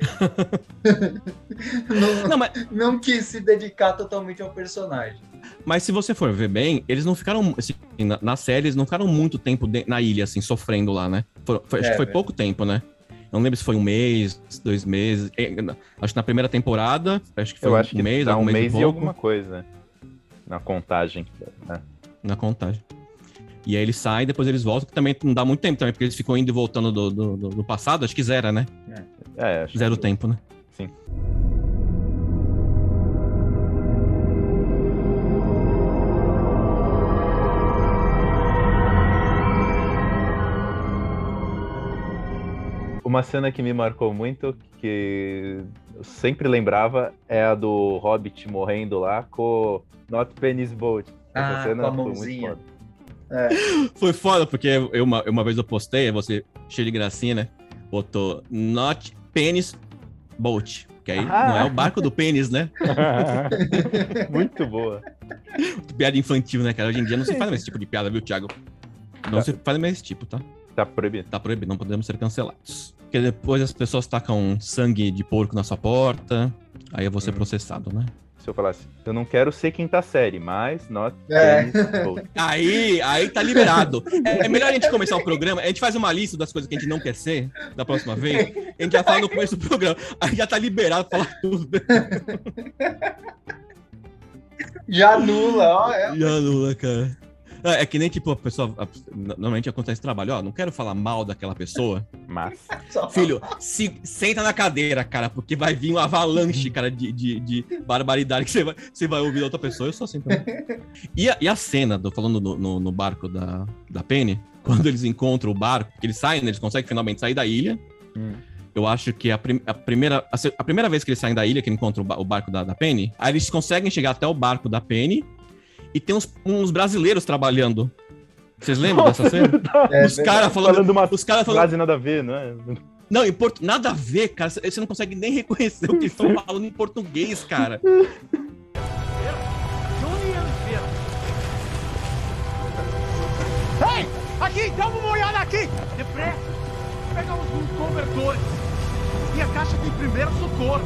*laughs* não, Não, mas, não quis se dedicar totalmente ao personagem. Mas se você for ver bem, eles não ficaram. assim, na, na série, eles não ficaram muito tempo de- na ilha, assim, sofrendo lá, né? Foi- foi- acho É, que foi velho. pouco tempo, né? Eu não lembro se foi um mês, dois meses. É, Acho que na primeira temporada, acho que foi Eu um acho que mês, algum um mês, mês e e pouco, alguma coisa. Na contagem. né? na contagem. E aí eles saem, depois eles voltam, que também não dá muito tempo também, porque eles ficam indo e voltando do, do, do- do passado, acho que zero, né? É, acho Zero que- tempo, né? Sim. Uma cena que me marcou muito, que eu sempre lembrava, é a do Hobbit morrendo lá com Not Penis Boat. Essa Ah, cena com a foi muito mãozinha. foda. É, Foi foda, porque eu, uma, uma vez eu postei, você cheio de gracinha, né? Botou Not Penis Boat. Que aí Ah. não é o barco do pênis, né? *laughs* muito boa. piada infantil, né, cara? Hoje em dia não se faz mais esse tipo de piada, viu, Thiago? Não Tá. se faz mais esse tipo, tá? Tá proibido. Tá proibido, não podemos ser cancelados. Porque depois as pessoas tacam sangue de porco na sua porta, aí eu vou ser Hum. processado, né? Se eu falasse, eu não quero ser quinta série, mas Not É. *laughs* Aí, aí tá liberado. É, é melhor a gente começar o programa, a gente faz uma lista das coisas que a gente não quer ser da próxima vez, a gente já fala no começo do programa, aí já tá liberado pra falar tudo. já anula, ó. É, Já Lula, cara. É, é que nem, tipo, a pessoa. a- normalmente acontece trabalho, ó, não quero falar mal daquela pessoa. Mas. Filho, se, senta na cadeira, cara, porque vai vir uma avalanche, cara, de, de, de barbaridade que você vai, você vai ouvir da outra pessoa. Eu sou assim também. E a, e a cena, tô falando no, no, no barco da, da Penny, quando eles encontram o barco, que eles saem, né, eles conseguem finalmente sair da ilha. Hum. Eu acho que a, prim- a primeira, a, a primeira vez que eles saem da ilha, que encontram o, ba- o barco da, da Penny, aí eles conseguem chegar até o barco da Penny e tem uns, uns brasileiros trabalhando. Vocês lembram dessa cena? *laughs* é os caras falando. Falando uma Os caras falando. frase nada a ver, não é? Não, em portu... nada a ver, cara. Você não consegue nem reconhecer o que eles estão falando em português, cara. Ei, aqui, dá uma olhada aqui! Depressa! Pega os cobertores e a caixa de primeiro socorro.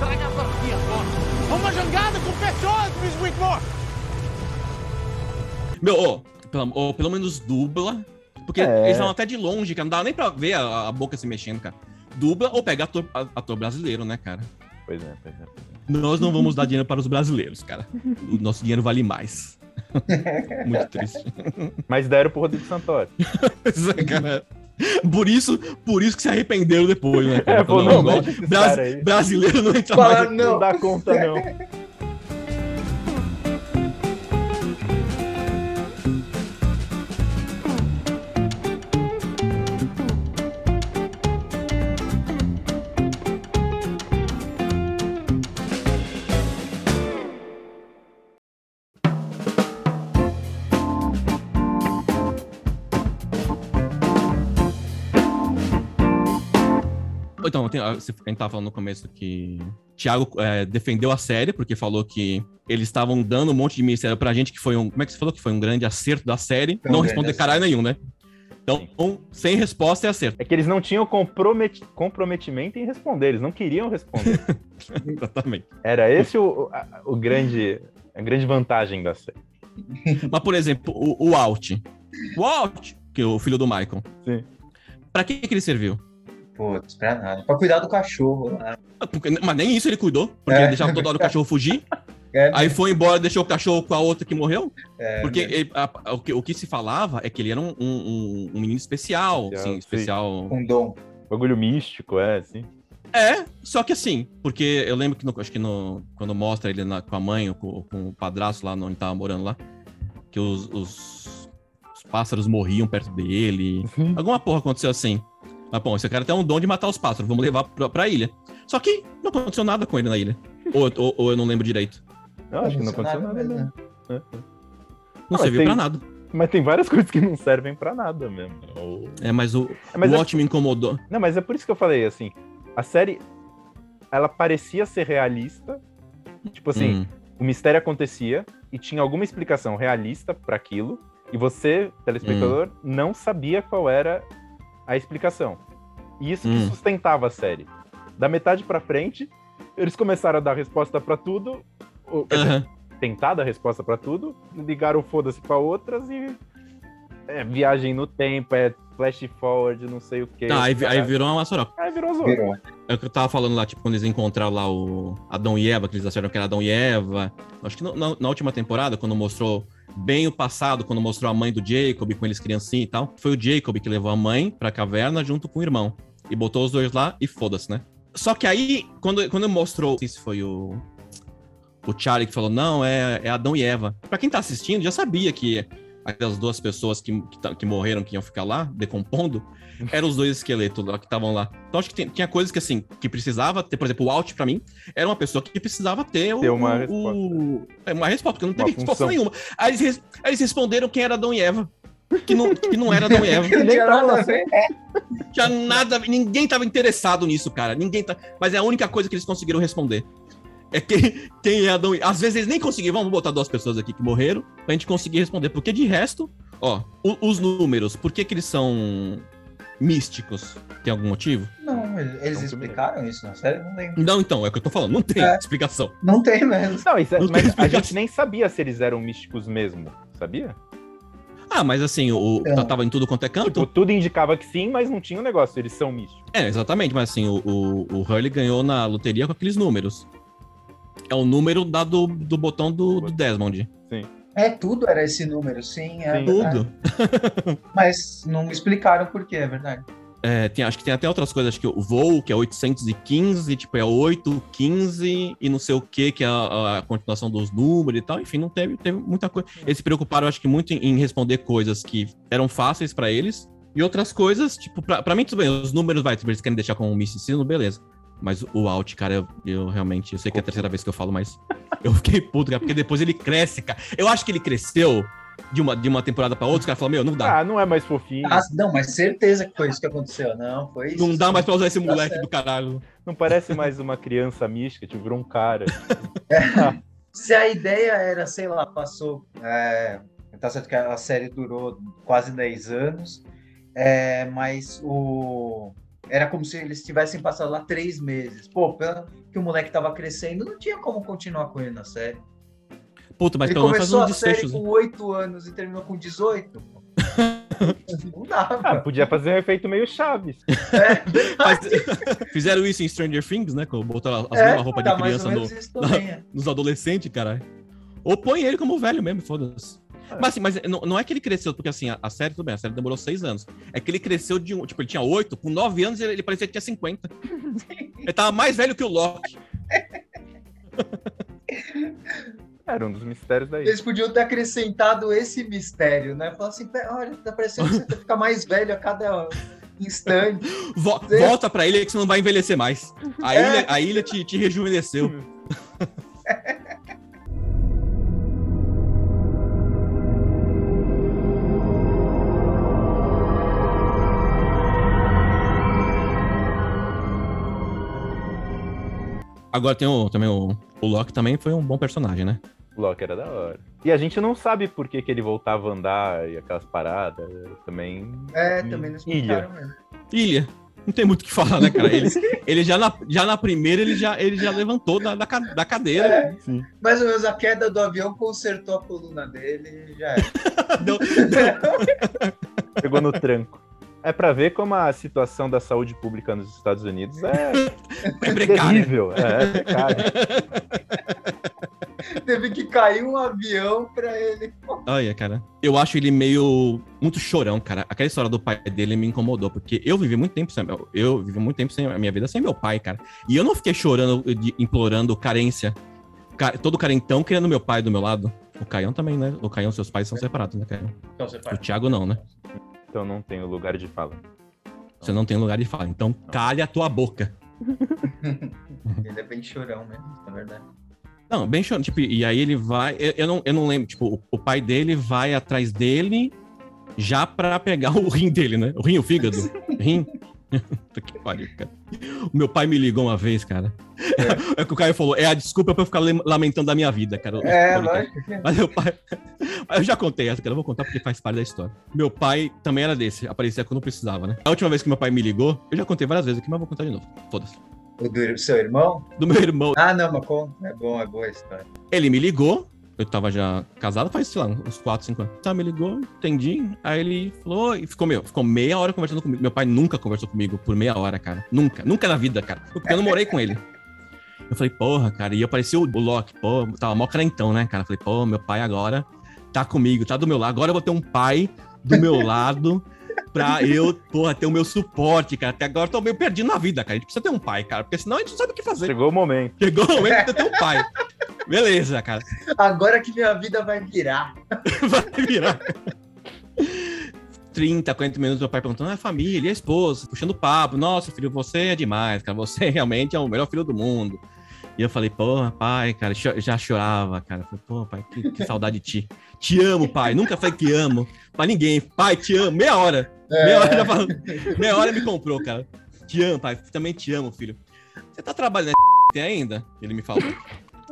Traga pra aqui agora. Uma jangada com pessoas, Miss Whitmore! Meu, ô, pelo, pelo menos dubla. Porque É. eles falam até de longe, cara. Não dá nem pra ver a, a boca se mexendo, cara. Dubla ou pega ator, a- ator brasileiro, né, cara? Pois é, pois é. Nós não vamos dar dinheiro para os brasileiros, cara. O nosso dinheiro vale mais. *laughs* Muito triste. Mas deram pro Rodrigo Santoro. *laughs* Cara. Por isso, por isso que se arrependeram depois, né? cara? É, pô, Falou, não, "Não, esses Bras- cara aí." brasileiro não entra Fala, mais. aqui." Não Não. dá conta, não. *laughs* Então, tem, a você- a gente tava falando no começo que Thiago é, defendeu a série, porque falou que eles estavam dando um monte de mistério pra gente, que foi um. Como é que você falou? Que foi um grande acerto da série. Um não responder caralho nenhum, né? Então, sem resposta é acerto. É que eles não tinham comprometi- comprometimento em responder, eles não queriam responder. *laughs* Exatamente. Era esse o, a, o grande, a grande vantagem da série. Mas, por exemplo, o, o Alt. O Alt, que é o filho do Michael. Sim. Pra que, que ele serviu? Putz, pra nada. Pra cuidar do cachorro lá. Ah, porque- mas nem isso ele cuidou, porque É. ele deixava toda hora o cachorro fugir. *laughs* É, Aí foi embora, deixou o cachorro com a outra que morreu. é, Porque né? ele- a- a- o, que, o que se falava é que ele era um, um- um menino especial, Especial, assim, sim. especial. Com dom. Bagulho místico, é, assim. É, só que assim, porque eu lembro que no- acho que no, quando mostra ele na- com a mãe, ou com, com o padrasto lá onde tava morando lá, que os, os- os pássaros morriam perto dele. Alguma porra aconteceu assim. Mas bom, esse cara tem um dom de matar os pássaros, vamos levar pra, pra ilha. Só que não aconteceu nada com ele na ilha. ou, ou- ou eu não lembro direito. Eu acho que não aconteceu nada mesmo, mesmo. né? Não Ah, serviu mas pra tem- nada. Mas tem várias *laughs* coisas que não servem pra nada mesmo. É, mas o, É, mas o é- Watch me incomodou. Não, mas é por isso que eu falei, assim, a série, ela parecia ser realista, tipo assim, Hum, o mistério acontecia e tinha alguma explicação realista pra aquilo, e você, telespectador, Hum. não sabia qual era a explicação. E isso que Hum. sustentava a série. Da metade pra frente, eles começaram a dar resposta pra tudo, ou, aham. tentar dar resposta pra tudo, ligaram foda-se pra outras e é, viagem no tempo, é flash forward, não sei o que. Tá, aí, aí virou uma maçaroca. Aí virou. Virou. É o que eu tava falando lá, tipo, quando eles encontraram lá o Adão e Eva, que eles acharam que era Adão e Eva. Acho que no- na, na última temporada, quando mostrou bem o passado, quando mostrou a mãe do Jacob com eles criancinha e tal, foi o Jacob que levou a mãe pra caverna junto com o irmão. E botou os dois lá e foda-se, né? Só que aí, quando, quando mostrou, não sei se foi o, o Charlie que falou, não, é, é Adão e Eva. Pra quem tá assistindo, já sabia que aquelas duas pessoas que, que, que morreram, que iam ficar lá, decompondo, eram os dois esqueletos lá que estavam lá. Então acho que tem- tinha coisas que assim, que precisava ter, por exemplo, o Alt pra mim, era uma pessoa que precisava ter, Ter o, uma o- resposta. é, uma resposta, porque não Uma teve resposta função. nenhuma. Aí eles, aí eles responderam quem era Adão e Eva. Que não, que não era Adão e Eva. *laughs* Não tinha nada a ver. Tinha nada, ninguém tava interessado nisso, cara. Ninguém tá. Mas é a única coisa que eles conseguiram responder. É quem, quem é Adão e Às vezes eles nem conseguiram. Vamos botar duas pessoas aqui que morreram pra gente conseguir responder. Porque de resto, ó, o- os números, por que que eles são místicos? Tem algum motivo? Não, eles eles Não, explicaram isso na série? Não lembro. Não, então, é o que eu tô falando. Não tem É. explicação. Não tem mesmo. Não, isso é- Não tem mas a gente nem sabia se eles eram místicos mesmo, sabia? Ah, mas assim, o, Então. tava em tudo quanto é canto. Tipo, tudo indicava que sim, mas não tinha um negócio, eles são místicos. É, exatamente, mas assim, o, o, o Hurley ganhou na loteria com aqueles números. É o número da do, do botão do, do Desmond. É, tudo era esse número, sim. É. Tudo. *laughs* Mas não me explicaram por quê, é verdade. É, tem- acho que tem até outras coisas, acho que o voo, que é 815, tipo, é 815 e não sei o que, que é a, a continuação dos números e tal. Enfim, não teve, teve muita coisa. Eles se preocuparam, acho que, muito em, em responder coisas que eram fáceis pra eles. E outras coisas, tipo, pra, pra mim, tudo bem, os números, vai, eles querem deixar como um misticismo, beleza. Mas o Alt, cara, eu, eu realmente, eu sei que é a terceira vez que eu falo, mas eu fiquei puto, cara, porque depois ele cresce, cara. Eu acho que ele cresceu de uma, de uma temporada pra outra, os caras falam, meu, não dá. Ah, não é mais fofinho. Ah, não, mas certeza que foi isso que aconteceu. Não, foi isso. não dá mais pra usar esse Tá moleque certo. do caralho. Não parece mais uma criança mística, tipo, virou um cara. Se a ideia era, sei lá, passou. É, tá certo que a série durou quase 10 anos, é, mas o. Era como se eles tivessem passado lá três meses. Pô, pelo que o moleque tava crescendo, não tinha como continuar com ele na série. Puta, mas ele pelo menos faz começou uns a série desfechos. né? com 8 anos e terminou com 18. pô. *laughs* não dava. Ah, podia fazer um efeito meio Chaves. É, Mas, fizeram isso em Stranger Things, né? Botaram as é, roupas de tá criança no- é. nos adolescentes, caralho. Ou põe ele como velho mesmo, foda-se. É. Mas assim, mas não, não é que ele cresceu, porque assim, a, a série, tudo bem, a série demorou seis anos. É que ele cresceu de um. Tipo, ele tinha oito, com nove anos ele, ele parecia que tinha 50. *laughs* ele tava mais velho que o Loki. *laughs* Era um dos mistérios daí. Eles podiam ter acrescentado esse mistério, né? Falar assim, "Pé, olha, tá parecendo que você fica mais velho a cada instante. *laughs* Vo- Sim. volta pra ilha que você não vai envelhecer mais. A É. ilha, a ilha te, te rejuvenesceu. Agora tem o, também o, o Loki também foi um bom personagem, né? O Loki era da hora. E a gente não sabe por que, que ele voltava a andar e aquelas paradas. Também. É, também não ilha. explicaram mesmo. Ilha. Não tem muito o que falar, né, cara? Ele, ele já, na, já na primeira, ele já, ele já levantou da, da, da cadeira. É, Sim. mais ou menos a queda do avião consertou a coluna dele e já era. Deu- *laughs* Pegou no tranco. É pra ver como a situação da saúde pública nos Estados Unidos é *laughs* é precário. terrível. É, é precário. *laughs* Teve que cair um avião pra ele. Olha, cara. Eu acho ele meio. muito chorão, cara. Aquela história do pai dele me incomodou, porque eu vivi muito tempo sem. Eu vivi muito tempo sem a minha vida sem meu pai, cara. E eu não fiquei chorando, de- implorando carência. Ca- Todo carentão querendo meu pai do meu lado. O Caião também, né? O Caião, seus pais são separados, né, Caião? Então O Thiago não, né? Então não tem o lugar de fala. Você não tem lugar de fala. Então, calha a tua boca. *laughs* Ele é bem chorão mesmo, na verdade. Não, bem chorando. Tipo, e aí ele vai. Eu, eu não, eu não lembro. Tipo, o, o pai dele vai atrás dele já pra pegar o rim dele, né? O rim, o fígado. rim. *laughs* Que pariu, cara. O meu pai me ligou uma vez, cara. É, que o Caio falou: é a desculpa pra eu ficar lamentando da minha vida, cara. É, lógico. que é. Mas meu pai. Eu já contei essa, cara. Eu vou contar porque faz parte da história. Meu pai também era desse, aparecia quando precisava, né? A última vez que meu pai me ligou, eu já contei várias vezes aqui, mas vou contar de novo. Foda-se. O do seu irmão? Do meu irmão. Ah, não, mas. É bom, é boa a história. Ele me ligou, eu tava já casado faz, sei lá, uns 4, 5 anos. Tá, me ligou, entendi. Aí ele falou, e ficou, meu, ficou meia hora conversando comigo. Meu pai nunca conversou comigo por meia hora, cara. Nunca, nunca na vida, cara. Porque eu não morei com ele. Eu falei, porra, cara, e apareceu o Loki, pô, tava mó crentão, né, cara? Eu falei, pô, meu pai agora tá comigo, tá do meu lado. Agora eu vou ter um pai do meu lado pra eu, porra, ter o meu suporte, cara. Até agora eu tô meio perdido na vida, cara. A gente precisa ter um pai, cara, porque senão a gente não sabe o que fazer. Chegou o momento. Chegou o momento de eu ter um pai. Beleza, cara. Agora que minha vida vai virar. *laughs* vai virar. 30, 40 minutos, meu pai perguntando, ah, família, e a esposa, puxando papo. Nossa, filho, você é demais, cara. Você realmente é o melhor filho do mundo. E eu falei, porra, pai, cara, já chorava, cara. Falei, pô, pai, que, que saudade de ti. Te amo, pai. Nunca falei que amo pra ninguém. Pai, te amo. Meia hora. Meia hora já falando. Meia hora me comprou, cara. Te amo, pai. Também te amo, filho. Você tá trabalhando ainda? Ele me falou.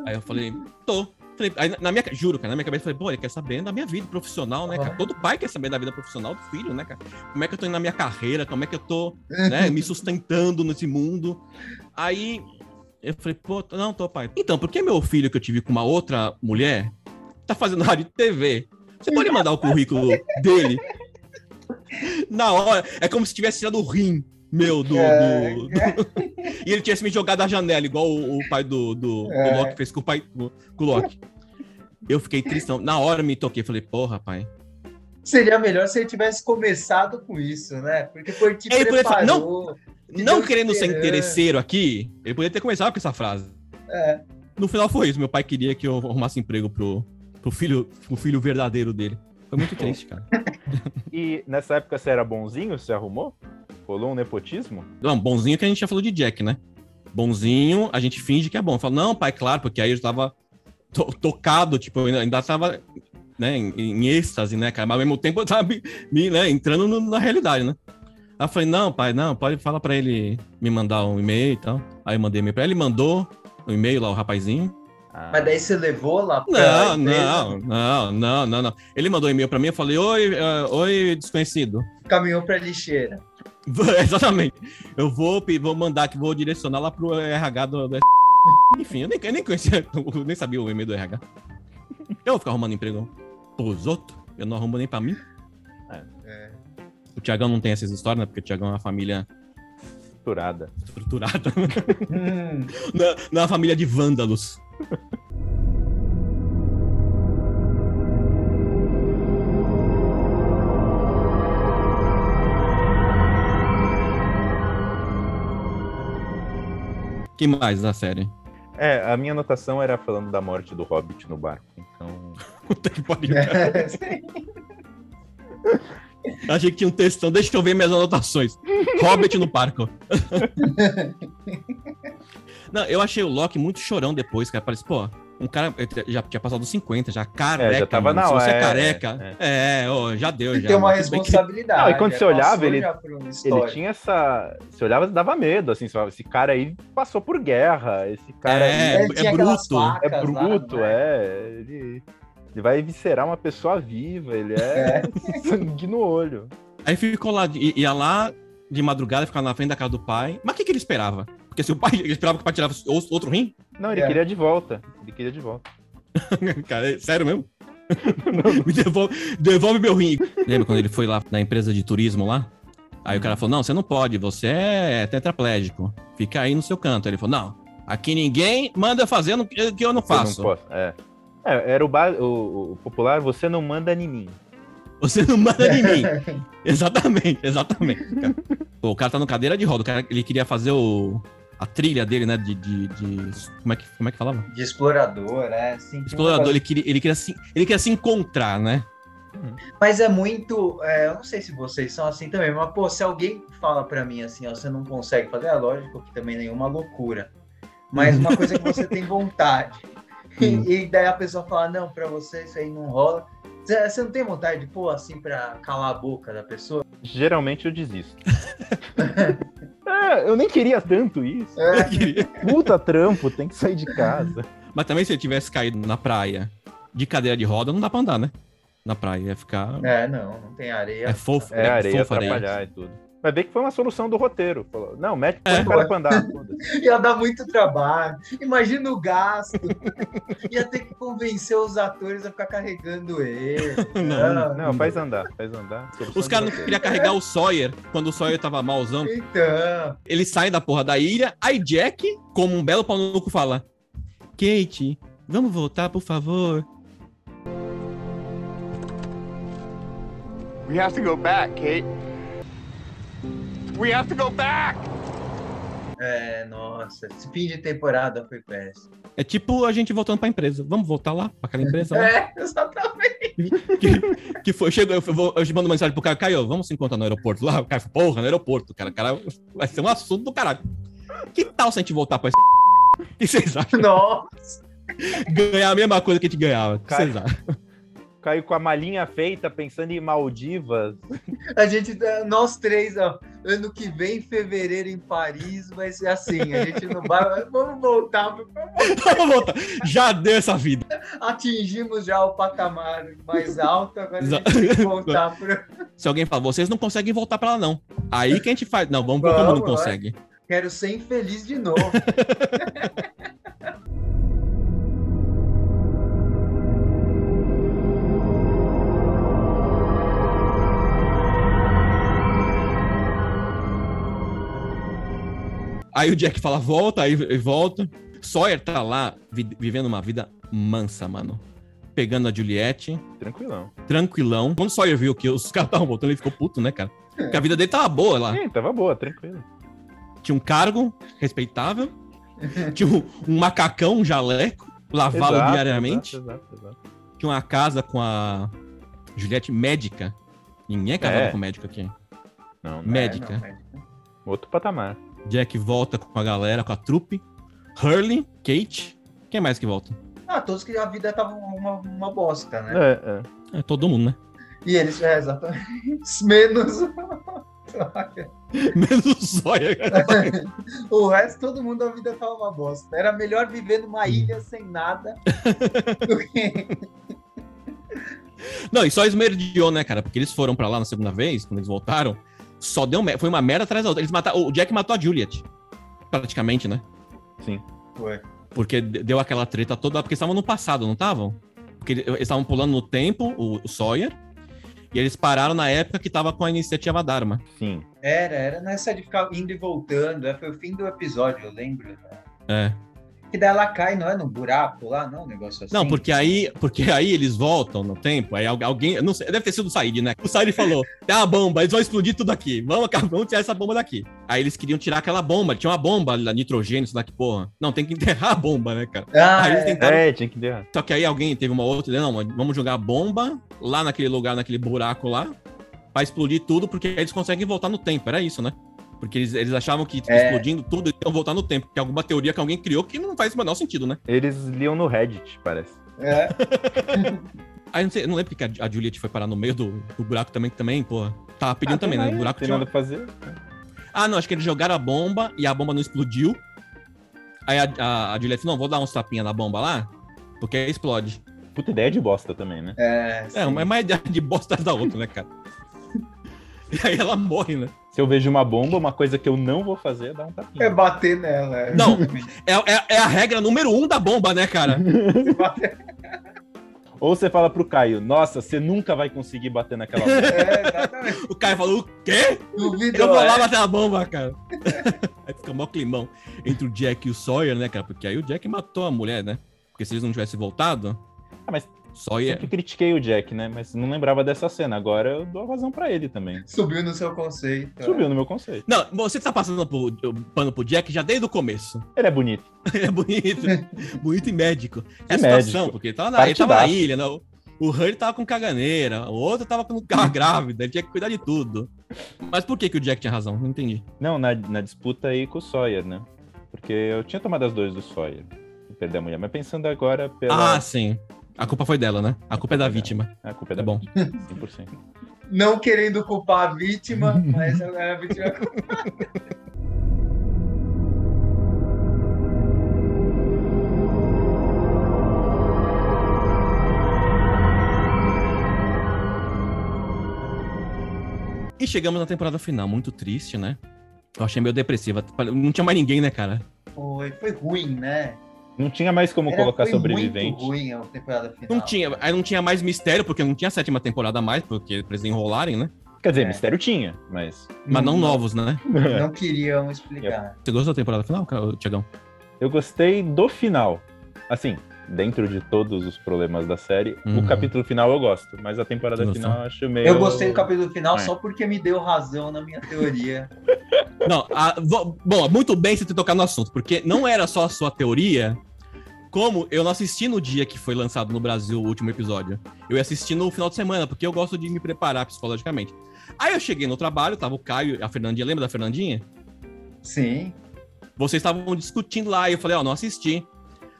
Aí eu falei, tô. Falei, aí na- minha, juro, cara, na minha cabeça eu falei, pô, ele quer saber da minha vida profissional, né, cara? Todo pai quer saber da vida profissional do filho, né, cara? Como é que eu tô indo na minha carreira, como é que eu tô, *laughs* né, me sustentando nesse mundo. Aí eu falei, pô, não, tô, pai. Então, por que meu filho que eu tive com uma outra mulher tá fazendo *laughs* rádio e TV? Você pode mandar o currículo dele? Na hora, é como se tivesse tirado o rim meu do, É, do- do- *laughs* e ele tivesse me jogado da janela, igual o, o pai do, do, do É. Loki fez com o pai com, com o Loki. Eu fiquei tristão. Na hora me toquei, falei, porra, pai. Seria melhor se ele tivesse começado com isso, né? Porque foi te Ele preparou. te Não deu querendo ser interesseiro aqui, ele poderia ter começado com essa frase. É. No final foi isso. Meu pai queria que eu arrumasse emprego pro, pro filho, pro filho verdadeiro dele. Foi muito triste, cara. *laughs* E nessa época você era bonzinho? Você arrumou? Rolou um nepotismo? Não, bonzinho que a gente já falou de Jack, né? Bonzinho, a gente finge que é bom. Fala, não, pai, claro, porque aí eu tava to- tocado, tipo, eu ainda, ainda tava né, em, em êxtase, né, cara? Mas ao mesmo tempo eu tava me, me, né, entrando no- na realidade, né? Aí eu falei, não, pai, não, pode falar pra ele me mandar um e-mail e tal. Aí eu mandei e-mail pra ele, ele mandou o e-mail lá, o rapazinho. Ah, Mas daí você levou lá pra Não, não, não, não, não, não. Ele mandou um e-mail pra mim, eu falei, oi, eh, oi, desconhecido. caminhou pra lixeira. *laughs* Exatamente. Eu vou, vou mandar aqui, vou direcionar lá pro RH do, do Enfim, eu nem, eu nem conhecia, *laughs* eu nem sabia o e-mail do RH. Eu vou ficar arrumando emprego pros outros, eu não arrumo nem pra mim. É. é. O Tiagão não tem essas histórias, né? Porque o Tiagão é uma família. Estruturada. Estruturada. *laughs* Hum. Não, é, não é uma família de vândalos. que mais da série? É, a minha anotação era falando da morte do Hobbit no barco. Então. *laughs* Puta que pariu. É, sim. Achei que tinha um textão. Deixa eu ver minhas anotações. Hobbit no parco. *laughs* Não, eu achei o Loki muito chorão depois, cara. Parece, pô, um cara já tinha passado dos 50, já careca. É, já tava mano. na Se você hora, é é, careca, é, ó, já deu, Ele já. tem uma bem que- responsabilidade. Não, e quando é, você olhava, ele- Ele tinha essa. Você olhava, dava medo, assim, falava, esse cara aí passou por guerra. Esse cara É, aí é aquelas bruto, é facas lá, bruto, não é. Ele, ele vai viscerar uma pessoa viva, ele é, *laughs* sangue no olho. Aí ficou lá, ia lá de madrugada, ficava na frente da casa do pai. Mas o que, que ele esperava? Porque se o pai ele esperava que o pai tirava outro rim? Não, ele É. queria de volta. Ele queria de volta. *laughs* Cara, é sério mesmo? Me *laughs* devolve, devolve meu rim. Lembra quando ele foi lá na empresa de turismo lá? Aí o cara falou: Não, você não pode, você é tetraplégico. Fica aí no seu canto. Aí ele falou: Não, aqui ninguém manda fazer o que eu não Eu faço. não posso. É. É, era o, ba- o, o popular, você não manda em mim. Você não manda em mim. *laughs* exatamente, exatamente. cara. Pô, o cara tá no cadeira de roda. O cara, ele queria fazer o, a trilha dele, né? De. de, de- como, é que, como é que falava? De explorador, é. Assim, tinha um Explorador, ele queria, ele, queria se, ele queria se encontrar, né? Mas é muito. é, eu não sei se vocês são assim também, mas, pô, se alguém fala pra mim assim, ó, você não consegue fazer, é lógico que também nenhuma loucura. Mas uma coisa que você tem vontade. *laughs* Hum. E, e daí a pessoa fala, não, pra você isso aí não rola. Você não tem vontade de pôr assim pra calar a boca da pessoa? Geralmente eu desisto. *laughs* é, eu nem queria tanto isso. É, queria- Puta trampo, tem que sair de casa. Mas também se ele tivesse caído na praia de cadeira de roda, não dá pra andar, né? Na praia ia ficar. é, não, não tem areia. É fofo. É, areia fofo areia. atrapalhar e tudo. Vai ver que foi uma solução do roteiro. Falou, não, mete põe É. o cara pra andar. *laughs* Ia dar muito trabalho. Imagina o gasto. Ia ter que convencer os atores a ficar carregando ele. *laughs* Não, Não, faz andar, faz andar. Solução Os caras não queriam carregar o Sawyer quando o Sawyer tava malzão. Então, Ele sai da porra da ilha, aí Jack, como um belo pau no cu, fala: Kate, vamos voltar, por favor. We have to go back, Kate. We have to go back! é, nossa, esse fim de temporada foi péssimo. É tipo a gente voltando pra empresa. Vamos voltar lá, pra aquela empresa lá. *laughs* É, exatamente. que, que foi, chegou, eu, vou, eu mando mensagem pro cara, Caio, vamos se encontrar no aeroporto lá? O cara falou, porra, no aeroporto, cara. O cara vai ser um assunto do caralho. Que tal se a gente voltar pra esse. *laughs* O que vocês acham? Nossa, Ganhar a mesma coisa que a gente ganhava. O que vocês acham? Caiu com a malinha feita, pensando em Maldivas. a gente, nós três, ó, ano que vem, em fevereiro, em Paris, vai ser assim. A gente não vai. Vamos voltar. *laughs* Vamos voltar. Já deu essa vida. Atingimos já o patamar mais alto, agora a gente tem que voltar *laughs* para. Se alguém fala, vocês não conseguem voltar pra lá, não. Aí que a gente faz. Não, vamos ver como não consegue. Quero ser infeliz de novo. *laughs* Aí o Jack fala, volta, aí volta. Sawyer tá lá vi- vivendo uma vida mansa, mano. Pegando a Juliette, Tranquilão. tranquilão. Quando o Sawyer viu que os *laughs* caras estavam voltando, ele ficou puto, né, cara? Porque a vida dele tava boa lá. Sim, tava boa, tranquilo. Tinha um cargo respeitável, tinha um, um macacão, um jaleco, lavá-lo diariamente. Exato, exato, exato. Tinha uma casa com a Juliette médica. Ninguém é casado É. com médico aqui. Não, não. Médica. É, não, médica. Outro patamar. Jack volta com a galera, com a trupe. Hurley, Kate. Quem mais que volta? Ah, todos que a vida tava uma, uma bosta, né? É, é. É todo mundo, né? E eles, é, exatamente. Menos. *laughs* Menos o Sawyer. *laughs* o resto, todo mundo, a vida tava uma bosta. Era melhor viver numa ilha sem nada *laughs* do que. Não, e só esmerdeou, né, cara? Porque eles foram pra lá na segunda vez, quando eles voltaram. Só deu merda. Foi uma merda atrás da outra. Eles mataram. O Jack matou a Juliet. Praticamente, né? Sim. Foi. Porque de- deu aquela treta toda. Porque eles estavam no passado, não estavam? Porque ele- eles estavam pulando no tempo, o, o Sawyer. E eles pararam na época que tava com a iniciativa Dharma. Sim. Era, era nessa de ficar indo e voltando. é, Foi o fim do episódio, eu lembro. né? É. Que daí ela cai, não é? No buraco lá, não? Um negócio assim. Não, porque aí, porque aí eles voltam no tempo, aí algu- alguém, não sei, deve ter sido o Said, né? O Said falou: *laughs* tem uma bomba, eles vão explodir tudo aqui. Vamos, acabar- vamos tirar essa bomba daqui. Aí eles queriam tirar aquela bomba, tinha uma bomba, lá, nitrogênio, isso daqui, porra. Não, tem que enterrar a bomba, né, cara? Ah, Aí eles é. tentaram É, tinha que der. Só que aí alguém teve uma outra ideia, não, vamos jogar bomba lá naquele lugar, naquele buraco lá, pra explodir tudo, porque aí eles conseguem voltar no tempo, era isso, né? Porque eles, eles achavam que É. explodindo tudo, eles iam voltar no tempo, que é alguma teoria que alguém criou que não faz o menor sentido, né? Eles liam no Reddit, parece. É. *laughs* Aí não, sei, não lembro porque a, Juliet foi parar no meio do, do buraco também, que também, pô, tava pedindo Ah, também, né? O buraco tem tinha... nada pra fazer. Ah, não, acho que eles jogaram a bomba e a bomba não explodiu. Aí a, a, a Juliet falou, não, vou dar uns tapinha na bomba lá, porque aí explode. Puta ideia de bosta também, né? É, É, sim. mas é mais ideia de bosta da outra, né, cara? E aí ela morre, né? Se eu vejo uma bomba, uma coisa que eu não vou fazer é dar um tapinha. É bater nela. é. Não. É, é, é a regra número um da bomba, né, cara? Ou você fala pro Caio, nossa, você nunca vai conseguir bater naquela bomba. É, exatamente. O cara falou, o quê? Duvido. Eu vou lá é. bater a bomba, cara. *laughs* aí fica mó climão entre o Jack e o Sawyer, né, cara? Porque aí o Jack matou a mulher, né? Porque se eles não tivessem voltado, Ah, mas Sawyer... sempre critiquei o Jack, né? Mas não lembrava dessa cena. Agora eu dou a razão pra ele também. Subiu no seu conceito. é. Subiu no meu conceito. Não, você tá passando pro, pano pro Jack já desde o começo. Ele é bonito. *laughs* Ele é bonito. *laughs* bonito e médico. É a situação, médico. porque ele tava, na, ele tava na ilha, né? O- Hurley tava com caganeira, o outro tava com carro *laughs* grávida, ele tinha que cuidar de tudo. Mas por que, que o Jack tinha razão? Não entendi. Não, na, na disputa aí com o Sawyer, né? Porque eu tinha tomado as dores do Sawyer. de Perder a mulher. Mas pensando agora pela. Ah, sim. A culpa foi dela, né? A culpa é da vítima. a culpa é Tá da bom. vítima, 100%. *laughs* Não querendo culpar a vítima, *laughs* mas a vítima é culpada. E chegamos na temporada final, muito triste, né? Eu achei meio depressiva. Não tinha mais ninguém, né, cara? Foi, foi ruim, né? Não tinha mais como Era- colocar foi sobrevivente. Muito ruim a temporada final. Não tinha, aí não tinha mais mistério, porque não tinha sétima temporada a mais, porque pra eles enrolarem, né? Quer dizer, É. mistério tinha, mas. Mas não novos, né? *laughs* Não queriam explicar. Você gostou da temporada final, Tiagão? Eu gostei do final. Assim, dentro de todos os problemas da série, Uhum. o capítulo final eu gosto, mas a temporada final eu acho meio. Eu gostei do capítulo final É. só porque me deu razão na minha teoria. *laughs* Não, a- bom, muito bem você ter tocado no assunto, porque não era só a sua teoria, como eu não assisti no dia que foi lançado no Brasil o último episódio. Eu ia assistir no final de semana, porque eu gosto de me preparar psicologicamente. Aí eu cheguei no trabalho, tava o Caio e a Fernandinha, lembra da Fernandinha? Sim. Vocês estavam discutindo lá, e eu falei, ó, não assisti.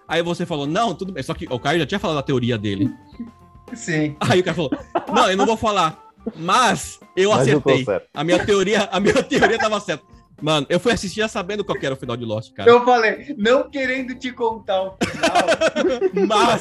Aí você falou, não, tudo bem. Só que o Caio já tinha falado da teoria dele. *laughs* Sim. Aí o cara falou, não, eu não vou falar. Mas eu Mas eu acertei. certo. A minha teoria, a minha *laughs* teoria tava certa. Mano, eu fui assistir já sabendo qual que era o final de Lost, cara. Eu falei, não querendo te contar o final. *laughs* Mas